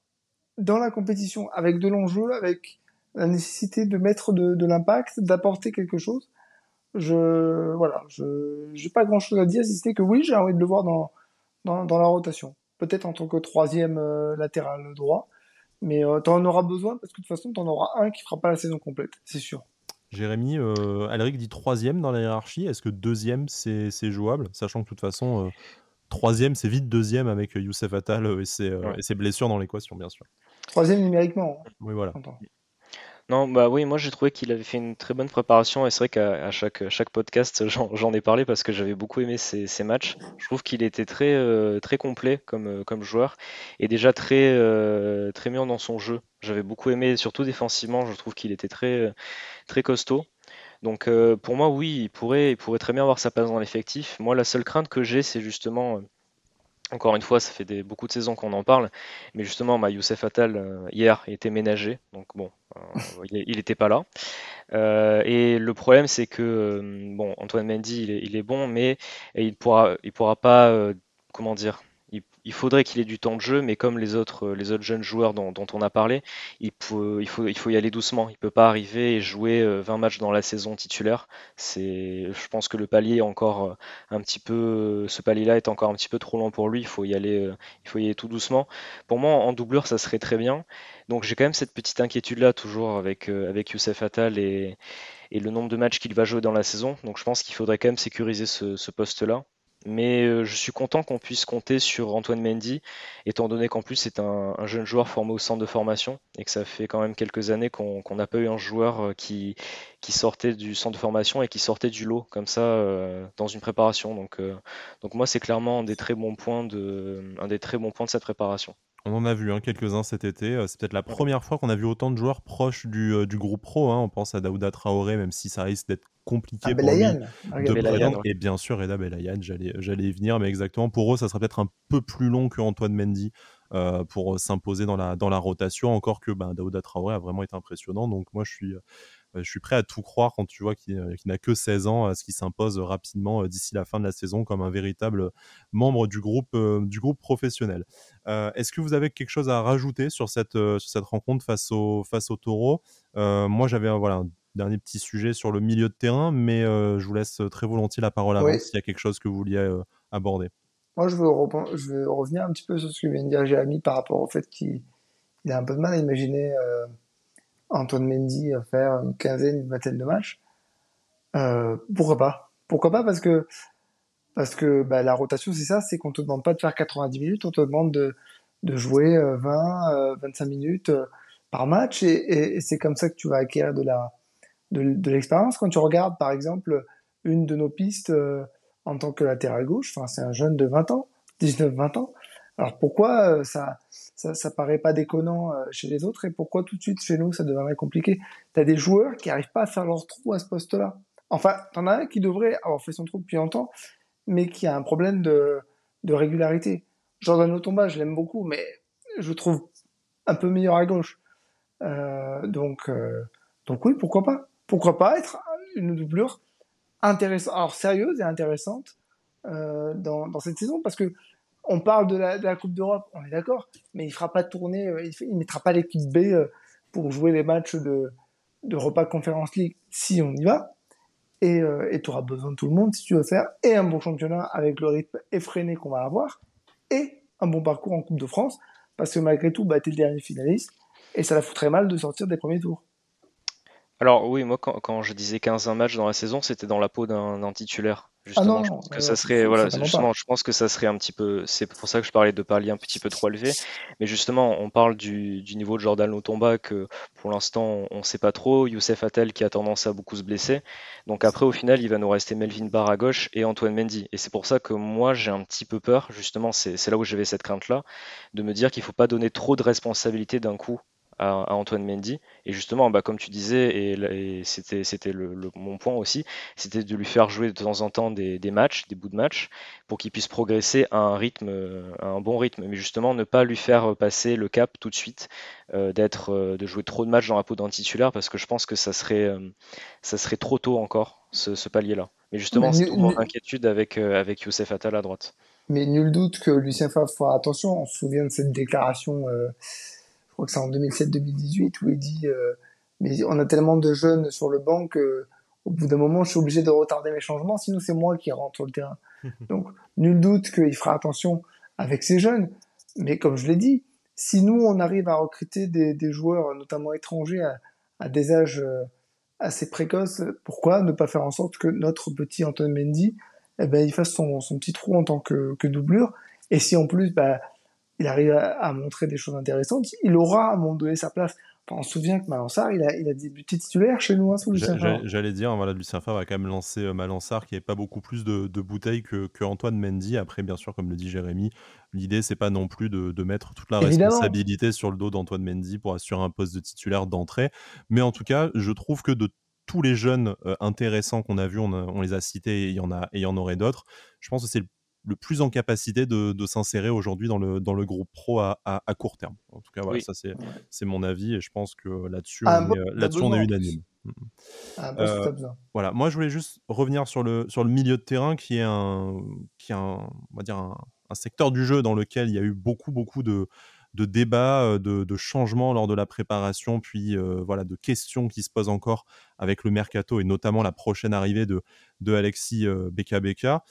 dans la compétition avec de l'enjeu, avec la nécessité de mettre de, de l'impact, d'apporter quelque chose. Je voilà, je j'ai pas grand chose à dire si ce n'est que oui, j'ai envie de le voir dans, dans, dans la rotation peut-être en tant que troisième euh, latéral droit. Mais euh, tu en auras besoin parce que de toute façon, tu en auras un qui fera pas la saison complète, c'est sûr. Jérémy, euh, Alric dit troisième dans la hiérarchie. Est-ce que deuxième, c'est jouable? Sachant que de toute façon, euh, troisième, c'est vite deuxième avec Youssef Attal et ses, et ses blessures dans l'équation, bien sûr. Troisième numériquement. Hein. Oui, voilà. Non, bah oui, moi j'ai trouvé qu'il avait fait une très bonne préparation et c'est vrai qu'à chaque, podcast j'en ai parlé parce que j'avais beaucoup aimé ces, matchs. Je trouve qu'il était très, euh, très complet comme, euh, comme joueur et déjà très, euh, très dans son jeu. J'avais beaucoup aimé, surtout défensivement, je trouve qu'il était très, très costaud. Donc pour moi, oui, il pourrait, il pourrait très bien avoir sa place dans l'effectif. Moi, la seule crainte que j'ai, c'est justement encore une fois, ça fait des, beaucoup de saisons qu'on en parle, mais justement, bah, Youssef Attal, euh, hier, était ménagé, donc bon, euh, il n'était pas là. Euh, et le problème, c'est que, bon, Antoine Mendy, il est, il est bon, mais il pourra, il pourra pas, comment dire, il faudrait qu'il ait du temps de jeu, mais comme les autres, euh, jeunes joueurs dont, on a parlé, il, faut, y aller doucement. Il ne peut pas arriver et jouer 20 euh, matchs dans la saison titulaire. C'est, je pense que le palier est encore euh, un petit peu, ce palier-là est encore un petit peu trop long pour lui. Il faut y aller, il faut y aller tout doucement. Pour moi, en doublure, ça serait très bien. Donc j'ai quand même cette petite inquiétude-là toujours avec, Youssef Attal et, et le nombre de matchs qu'il va jouer dans la saison. Donc je pense qu'il faudrait quand même sécuriser ce poste-là. Mais euh, je suis content qu'on puisse compter sur Antoine Mendy, étant donné qu'en plus c'est un, jeune joueur formé au centre de formation et que ça fait quand même quelques années qu'on n'a pas eu un joueur euh, qui, sortait du centre de formation et qui sortait du lot comme ça euh, dans une préparation. Donc, donc moi c'est clairement un des très bons points de, un des très bons points de cette préparation. On en a vu hein, quelques-uns cet été. Euh, c'est peut-être la première fois qu'on a vu autant de joueurs proches du, euh, du groupe pro. Hein. On pense à Daouda Traoré, même si ça risque d'être compliqué pour lui de Et bien sûr, Reda Belayan, j'allais, y venir, mais exactement. Pour eux, ça serait peut-être un peu plus long que Antoine Mendy euh, pour s'imposer dans la, dans la rotation. Encore que ben, Daouda Traoré a vraiment été impressionnant. Donc moi, je suis, je suis prêt à tout croire quand tu vois qu'il n'a que 16 ans, à ce qu'il s'impose rapidement d'ici la fin de la saison comme un véritable membre du groupe, du groupe professionnel. Est-ce que vous avez quelque chose à rajouter sur cette, sur cette rencontre face au, face au taureau? Moi, j'avais voilà, un dernier petit sujet sur le milieu de terrain, mais je vous laisse très volontiers la parole avant s'il y a quelque chose que vous vouliez aborder. Moi, je veux, je veux, revenir un petit peu sur ce que vient de dire Jérémy par rapport au fait qu'il a un peu de mal à imaginer Antoine Mendy faire une quinzaine, une vingtaine de matchs. Euh, pourquoi pas? Pourquoi pas? Parce que parce que bah, la rotation, c'est ça, c'est qu'on te demande pas de faire 90 minutes, on te demande de, de jouer 20, euh, 25 euh, minutes euh, par match, et, et, c'est comme ça que tu vas acquérir de la de, l'expérience. Quand tu regardes, par exemple, une de nos pistes en tant que latéral gauche, c'est un jeune de 20 ans, 19-20 ans, alors pourquoi ça, ça, ça paraît pas déconnant euh, chez les autres et pourquoi tout de suite chez nous ça deviendrait compliqué? T'as des joueurs qui arrivent pas à faire leur trou à ce poste-là. Enfin, t'en as un qui devrait avoir fait son trou depuis longtemps, mais qui a un problème de, de régularité. Jordan Otomba, je l'aime beaucoup, mais je trouve un peu meilleur à gauche. Euh, donc, euh, donc oui, pourquoi pas? Pourquoi pas être une doublure sérieuse et intéressante dans, dans cette saison, parce que on parle de la, Coupe d'Europe, on est d'accord, mais il fera pas tourner, euh, il, ne mettra pas l'équipe B euh, pour jouer les matchs de, de repas Conférence League si on y va. Et euh, tu auras besoin de tout le monde si tu veux faire et un bon championnat avec le rythme effréné qu'on va avoir et un bon parcours en Coupe de France parce que malgré tout, bah, tu es le dernier finaliste et ça la foutrait mal de sortir des premiers tours. Alors oui, moi quand, je disais 15 matchs dans la saison, c'était dans la peau d'un titulaire. Ah justement, je pense que ça serait, voilà, justement, je pense que ça serait un petit peu, c'est pour ça que je parlais de palier un petit peu trop élevé. Mais justement, on parle du, niveau de Jordan Lotomba que pour l'instant on ne sait pas trop. Youssef Attel qui a tendance à beaucoup se blesser. Donc après, au final, il va nous rester Melvin Barr à gauche et Antoine Mendy. Et c'est pour ça que moi j'ai un petit peu peur, justement, c'est là où j'avais cette crainte-là, de me dire qu'il ne faut pas donner trop de responsabilités d'un coup à, Antoine Mendy. Et justement, bah, comme tu disais, et, c'était, c'était le, mon point aussi, c'était de lui faire jouer de temps en temps des, des matchs, des bouts de match, pour qu'il puisse progresser à un rythme, à un bon rythme. Mais justement, ne pas lui faire passer le cap tout de suite, euh, d'être, euh, de jouer trop de matchs dans la peau d'un titulaire, parce que je pense que ça serait, euh, ça serait trop tôt encore, ce, palier-là. Mais justement, c'est mon inquiétude avec, avec Youssef Attal à droite. Mais nul doute que Lucien Favre fera attention. On se souvient de cette déclaration crois que c'est en 2007-2018 où il dit euh, mais on a tellement de jeunes sur le banc que au bout d'un moment je suis obligé de retarder mes changements sinon c'est moi qui rentre sur le terrain. (laughs) Donc nul doute qu'il fera attention avec ces jeunes. Mais comme je l'ai dit si nous on arrive à recruter des, des joueurs notamment étrangers à, des âges euh, assez précoces pourquoi ne pas faire en sorte que notre petit Antoine Mendy eh ben, il fasse son, son petit trou en tant que, que doublure? Et si en plus bah, il arrive à, montrer des choses intéressantes, il aura à un moment donné sa place. on se souvient que Malansar, il a, il a débuté titulaire chez nous hein, sous Lucien. J'allais dire, voilà, Lucien Favre a quand même lancé euh, Malansar, qui n'avait pas beaucoup plus de, bouteilles que, que, Antoine Mendy. Après, bien sûr, comme le dit Jérémy, l'idée, c'est pas non plus de, mettre toute la responsabilité sur le dos d'Antoine Mendy pour assurer un poste de titulaire d'entrée. Mais en tout cas, je trouve que de tous les jeunes euh, intéressants qu'on a vus, on, les a cités et il y en, a, et il y en aurait d'autres. Je pense que c'est le le plus en capacité de, s'insérer aujourd'hui dans le, dans le groupe pro à, à, court terme. En tout cas, voilà, ça c'est mon avis et je pense que là-dessus, on, est, là on est unanime. Mm, mm. Euh, voilà, moi je voulais juste revenir sur le, sur le milieu de terrain qui est un, qui est un, on va dire un secteur du jeu dans lequel il y a eu beaucoup, beaucoup de, de débats, de, changements lors de la préparation, puis voilà, de questions qui se posent encore avec le mercato et notamment la prochaine arrivée de, de Alexis Beka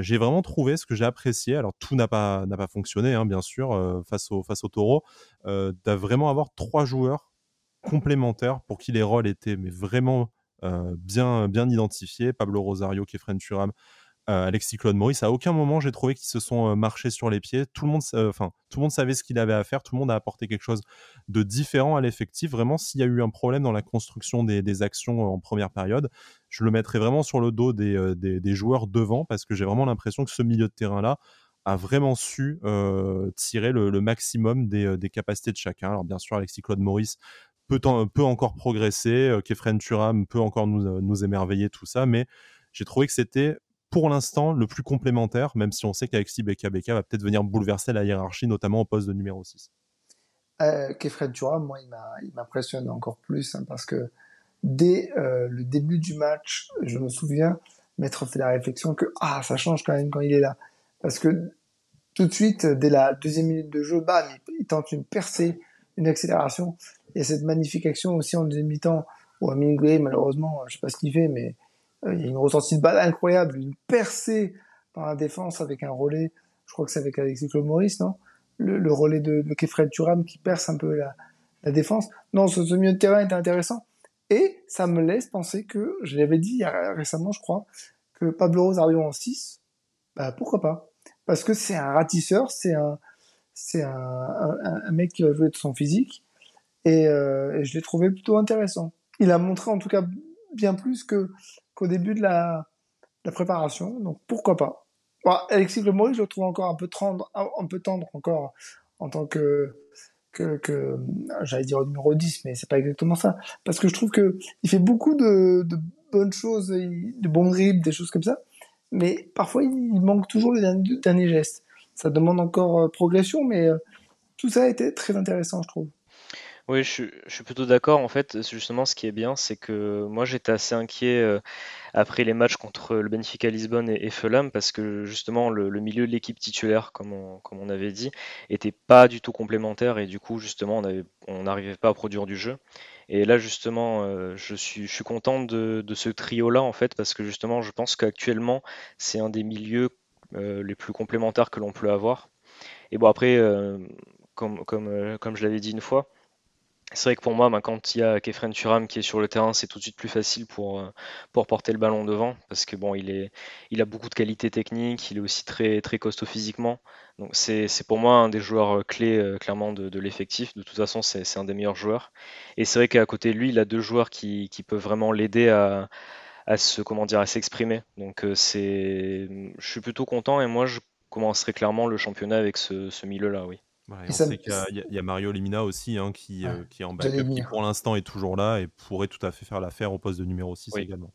j'ai vraiment trouvé ce que j'ai apprécié. Alors tout n'a pas, n'a pas fonctionné, hein, bien sûr, face au, face au taureau, de vraiment avoir trois joueurs complémentaires pour qui les rôles étaient mais vraiment bien, bien identifiés. Pablo Rosario, Kefren Turam, euh, Alexis Claude Maurice. À aucun moment, j'ai trouvé qu'ils se sont euh, marchés sur les pieds. Tout le monde, enfin, tout le monde savait ce qu'il avait à faire. Tout le monde a apporté quelque chose de différent à l'effectif. Vraiment, s'il y a eu un problème dans la construction des, actions en première période, je le mettrais vraiment sur le dos des, euh, des, joueurs devant parce que j'ai vraiment l'impression que ce milieu de terrain-là a vraiment su tirer le, maximum des, des, capacités de chacun. Alors bien sûr, Alexis Claude Maurice peut, peut encore progresser, Kefren Turam peut encore nous, nous émerveiller, tout ça, mais j'ai trouvé que c'était pour l'instant le plus complémentaire, même si on sait qu'Alexis Beka Beka va peut-être venir bouleverser la hiérarchie, notamment au poste de numéro 6. Euh, Turam, moi, il m'impressionne encore plus, hein, parce que dès euh, le début du match, je me souviens m'être fait la réflexion que ah, ça change quand même quand il est là. Parce que tout de suite, dès la deuxième minute de jeu, bam, il, tente une percée, une accélération. A cette magnifique action aussi en deuxième mi-temps où Hemingway, malheureusement, je sais pas ce qu'il fait, mais il y a une ressortie de balle incroyable, une percée par la défense avec un relais. Je crois que c'est avec Alexis Claude Maurice, non? Le, relais de, de Kefred Turam qui perce un peu la, défense. Non, ce, milieu de terrain était intéressant. Et ça me laisse penser que, je l'avais dit récemment, je crois, que Pablo Rosario en 6, bah, pourquoi pas? Parce que c'est un ratisseur, c'est un, c'est un, mec qui va jouer de son physique. Euh, et je l'ai trouvé plutôt intéressant. Il a montré en tout cas bien plus que qu'au début de la, préparation. Donc pourquoi pas Alexis Le je le trouve encore un peu tendre, un peu tendre encore en tant que que, j'allais dire au numéro 10, mais c'est pas exactement ça. Parce que je trouve que il fait beaucoup de, bonnes choses, de bons dribbles, des choses comme ça. Mais parfois, il manque toujours le dernier, geste. Ça demande encore euh, progression, mais euh, tout ça a été très intéressant, je trouve. Oui, je suis, plutôt d'accord. En fait, justement, ce qui est bien, c'est que moi, j'étais assez inquiet euh, après les matchs contre le Benfica Lisbonne et, Fulham parce que justement, le, milieu de l'équipe titulaire, comme on, on avait dit, était pas du tout complémentaire et du coup, justement, on n'arrivait pas à produire du jeu. Et là, justement, euh, je suis, je suis content de, ce trio-là, en fait, parce que justement, je pense qu'actuellement, c'est un des milieux euh, les plus complémentaires que l'on peut avoir. Et bon, après, comme je l'avais dit une fois, c'est vrai que pour moi, ben, quand il y a Kefren Turam qui est sur le terrain, c'est tout de suite plus facile pour, euh, pour porter le ballon devant parce que bon, il, a beaucoup de qualités techniques, il est aussi très, très costaud physiquement. Donc c'est pour moi un des joueurs euh, clés euh, clairement de, l'effectif. De toute façon, c'est un des meilleurs joueurs. Et c'est vrai qu'à côté de lui, il a deux joueurs qui, qui peuvent vraiment l'aider à, à se comment dire à s'exprimer. Donc c'est je suis plutôt content et moi je commencerai clairement le championnat avec ce, ce milieu-là, oui on sait qu'il y, a Mario Limina aussi hein, qui, euh, qui, est en backup, qui pour l'instant est toujours là et pourrait tout à fait faire l'affaire au poste de numéro 6 également.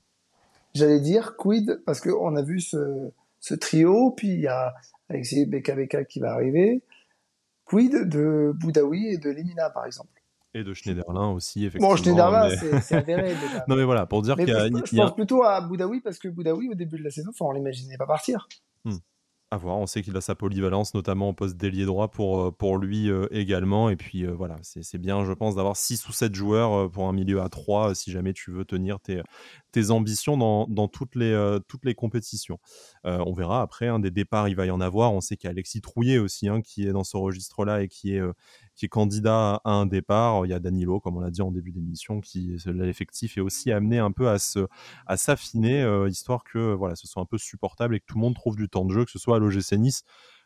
J'allais dire quid, parce qu'on a vu ce, ce, trio, puis il y a Alexis BKBK qui va arriver. Quid de Boudaoui et de Limina par exemple? Et de Schneiderlin aussi, effectivement. Bon, Schneiderlin, c'est avéré (laughs) déjà. non, mais voilà, pour dire qu'il y a. Je, pense plutôt à Boudaoui parce que Boudaoui, au début de la saison, on l'imaginait pas partir. Hmm. À voir, on sait qu'il a sa polyvalence, notamment au poste d'ailier droit pour, euh, pour lui euh, également. Et puis euh, voilà, c'est bien, je pense, d'avoir 6 ou 7 joueurs pour un milieu à 3 si jamais tu veux tenir tes, tes ambitions dans, dans toutes, les, toutes les compétitions. on verra après, un des départs, il va y en avoir. On sait qu'il y a Alexis Trouillet aussi hein, qui est dans ce registre-là et qui est, qui est candidat à un départ. Il y a Danilo, comme on l'a dit en début d'émission, qui l'effectif est aussi amené un peu à s'affiner, euh, histoire que voilà, ce soit un peu supportable et que tout le monde trouve du temps de jeu, que ce soit à l'OGC Nice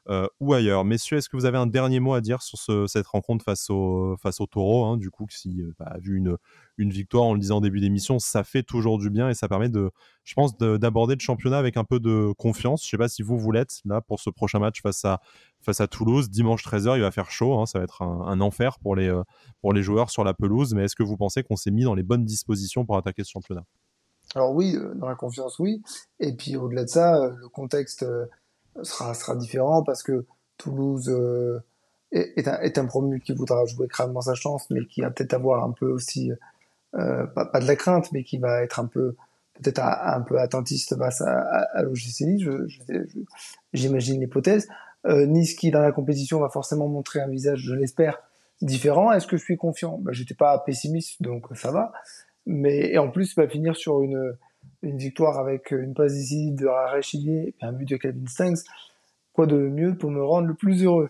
euh, ou ailleurs. Messieurs, est-ce que vous avez un dernier mot à dire sur cette rencontre face au, face au taureau hein, Du coup, euh, bah, vu une, une victoire, on le disait en début d'émission, ça fait toujours du bien et ça permet de, je pense, d'aborder le championnat avec un peu de confiance. Je ne sais pas si vous, vous l'êtes là pour ce prochain match face à, face à Toulouse. Dimanche 13h, il va faire chaud, hein, ça va être un, enfer pour les, euh, pour les joueurs sur la pelouse. Mais est-ce que vous pensez qu'on s'est mis dans les bonnes dispositions pour attaquer ce championnat? Alors oui, dans la confiance, oui. Et puis au-delà de ça, le contexte sera, sera différent parce que Toulouse euh, est, un, est un promu qui voudra jouer crânement sa chance, mais qui va peut-être avoir un peu aussi, euh, pas, pas, de la crainte, mais qui va être un peu peut-être un, peu attentiste face à, à, à j'imagine l'hypothèse. Euh, nice qui dans la compétition va forcément montrer un visage, je l'espère, différent. Est-ce que je suis confiant? Bah, J'étais pas pessimiste, donc ça va. Mais et en plus, va finir sur une une victoire avec une passe ici de Rachilier et un but de Kevin Stanks. Quoi de mieux pour me rendre le plus heureux?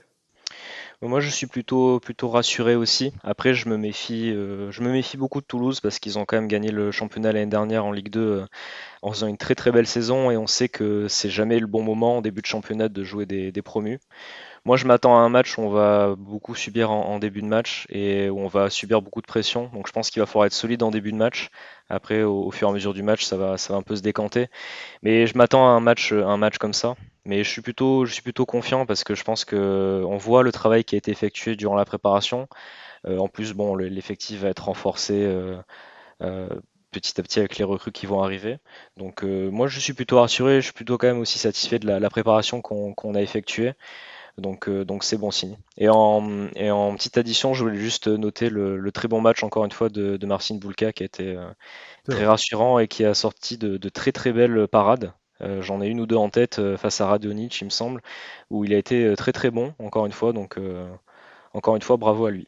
Moi, je suis plutôt, plutôt rassuré aussi. Après, je me méfie, euh, je me méfie beaucoup de Toulouse parce qu'ils ont quand même gagné le championnat l'année dernière en Ligue 2 euh, en faisant une très très belle saison et on sait que c'est jamais le bon moment en début de championnat de jouer des promus. Moi, je m'attends à un match où on va beaucoup subir en, début de match et où on va subir beaucoup de pression. Donc, je pense qu'il va falloir être solide en début de match. Après, au, fur et à mesure du match, ça va, ça va un peu se décanter. Mais je m'attends à un match, un match comme ça. Mais je suis plutôt, je suis plutôt confiant parce que je pense que on voit le travail qui a été effectué durant la préparation. en plus, bon, l'effectif va être renforcé petit à petit avec les recrues qui vont arriver. Donc moi je suis plutôt rassuré, je suis plutôt quand même aussi satisfait de la, préparation qu'on a effectuée. Donc donc c'est bon signe. Et en, et en petite addition, je voulais juste noter le, très bon match encore une fois de, de Marcin Bulka qui a été très rassurant et qui a sorti de, très très belles parades. J'en ai une ou deux en tête face à Radonic, il me semble, où il a été très très bon encore une fois. Donc encore une fois, bravo à lui.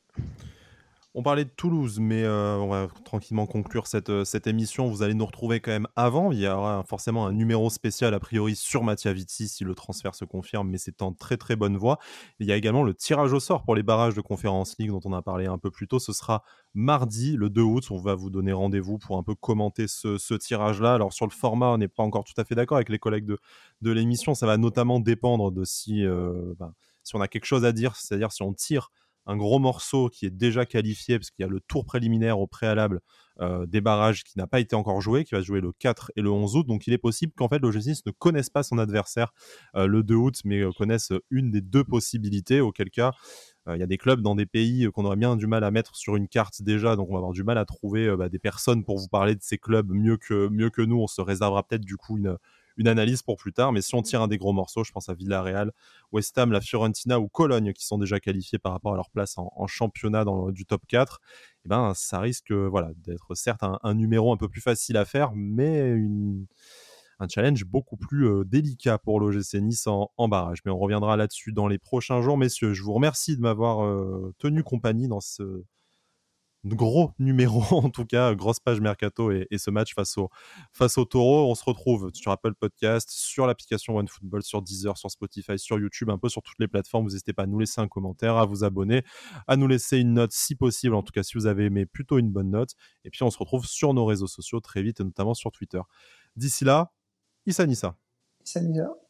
On parlait de Toulouse, mais euh, on va tranquillement conclure cette, euh, cette, émission. Vous allez nous retrouver quand même avant. Il y aura forcément un numéro spécial a priori sur Mattia Vitti si le transfert se confirme, mais c'est en très très bonne voie. Il y a également le tirage au sort pour les barrages de Conférence League dont on a parlé un peu plus tôt. Ce sera mardi, le 2 août. On va vous donner rendez-vous pour un peu commenter ce, tirage-là. Alors sur le format, on n'est pas encore tout à fait d'accord avec les collègues de, de l'émission. Ça va notamment dépendre de si, euh, ben, si on a quelque chose à dire, c'est-à-dire si on tire un gros morceau qui est déjà qualifié, parce qu'il y a le tour préliminaire au préalable euh, des barrages qui n'a pas été encore joué, qui va jouer le 4 et le 11 août. Donc il est possible qu'en fait l'OGC ne connaisse pas son adversaire euh, le 2 août, mais euh, connaisse une des deux possibilités, auquel cas il y a des clubs dans des pays qu'on aurait bien du mal à mettre sur une carte déjà, donc on va avoir du mal à trouver bah, des personnes pour vous parler de ces clubs mieux que, mieux que nous. On se réservera peut-être du coup une, une analyse pour plus tard. Mais si on tire un des gros morceaux, je pense à Villarreal, West Ham, la Fiorentina ou Cologne qui sont déjà qualifiés par rapport à leur place en, championnat dans, du top 4, eh ben, ça risque voilà, d'être certes un, numéro un peu plus facile à faire, mais un challenge beaucoup plus euh, délicat pour l'OGC Nice en, barrage. Mais on reviendra là-dessus dans les prochains jours, messieurs. Je vous remercie de m'avoir euh, tenu compagnie dans ce, gros numéro, (laughs) en tout cas, grosse page mercato et, ce match face au, face au taureau. On se retrouve sur Apple Podcast, sur l'application OneFootball, sur Deezer, sur Spotify, sur YouTube, un peu sur toutes les plateformes. Vous n'hésitez pas à nous laisser un commentaire, à vous abonner, à nous laisser une note si possible, en tout cas si vous avez aimé, plutôt une bonne note. Et puis on se retrouve sur nos réseaux sociaux très vite, et notamment sur Twitter. D'ici là, Issa Nissa. Issa Nissa.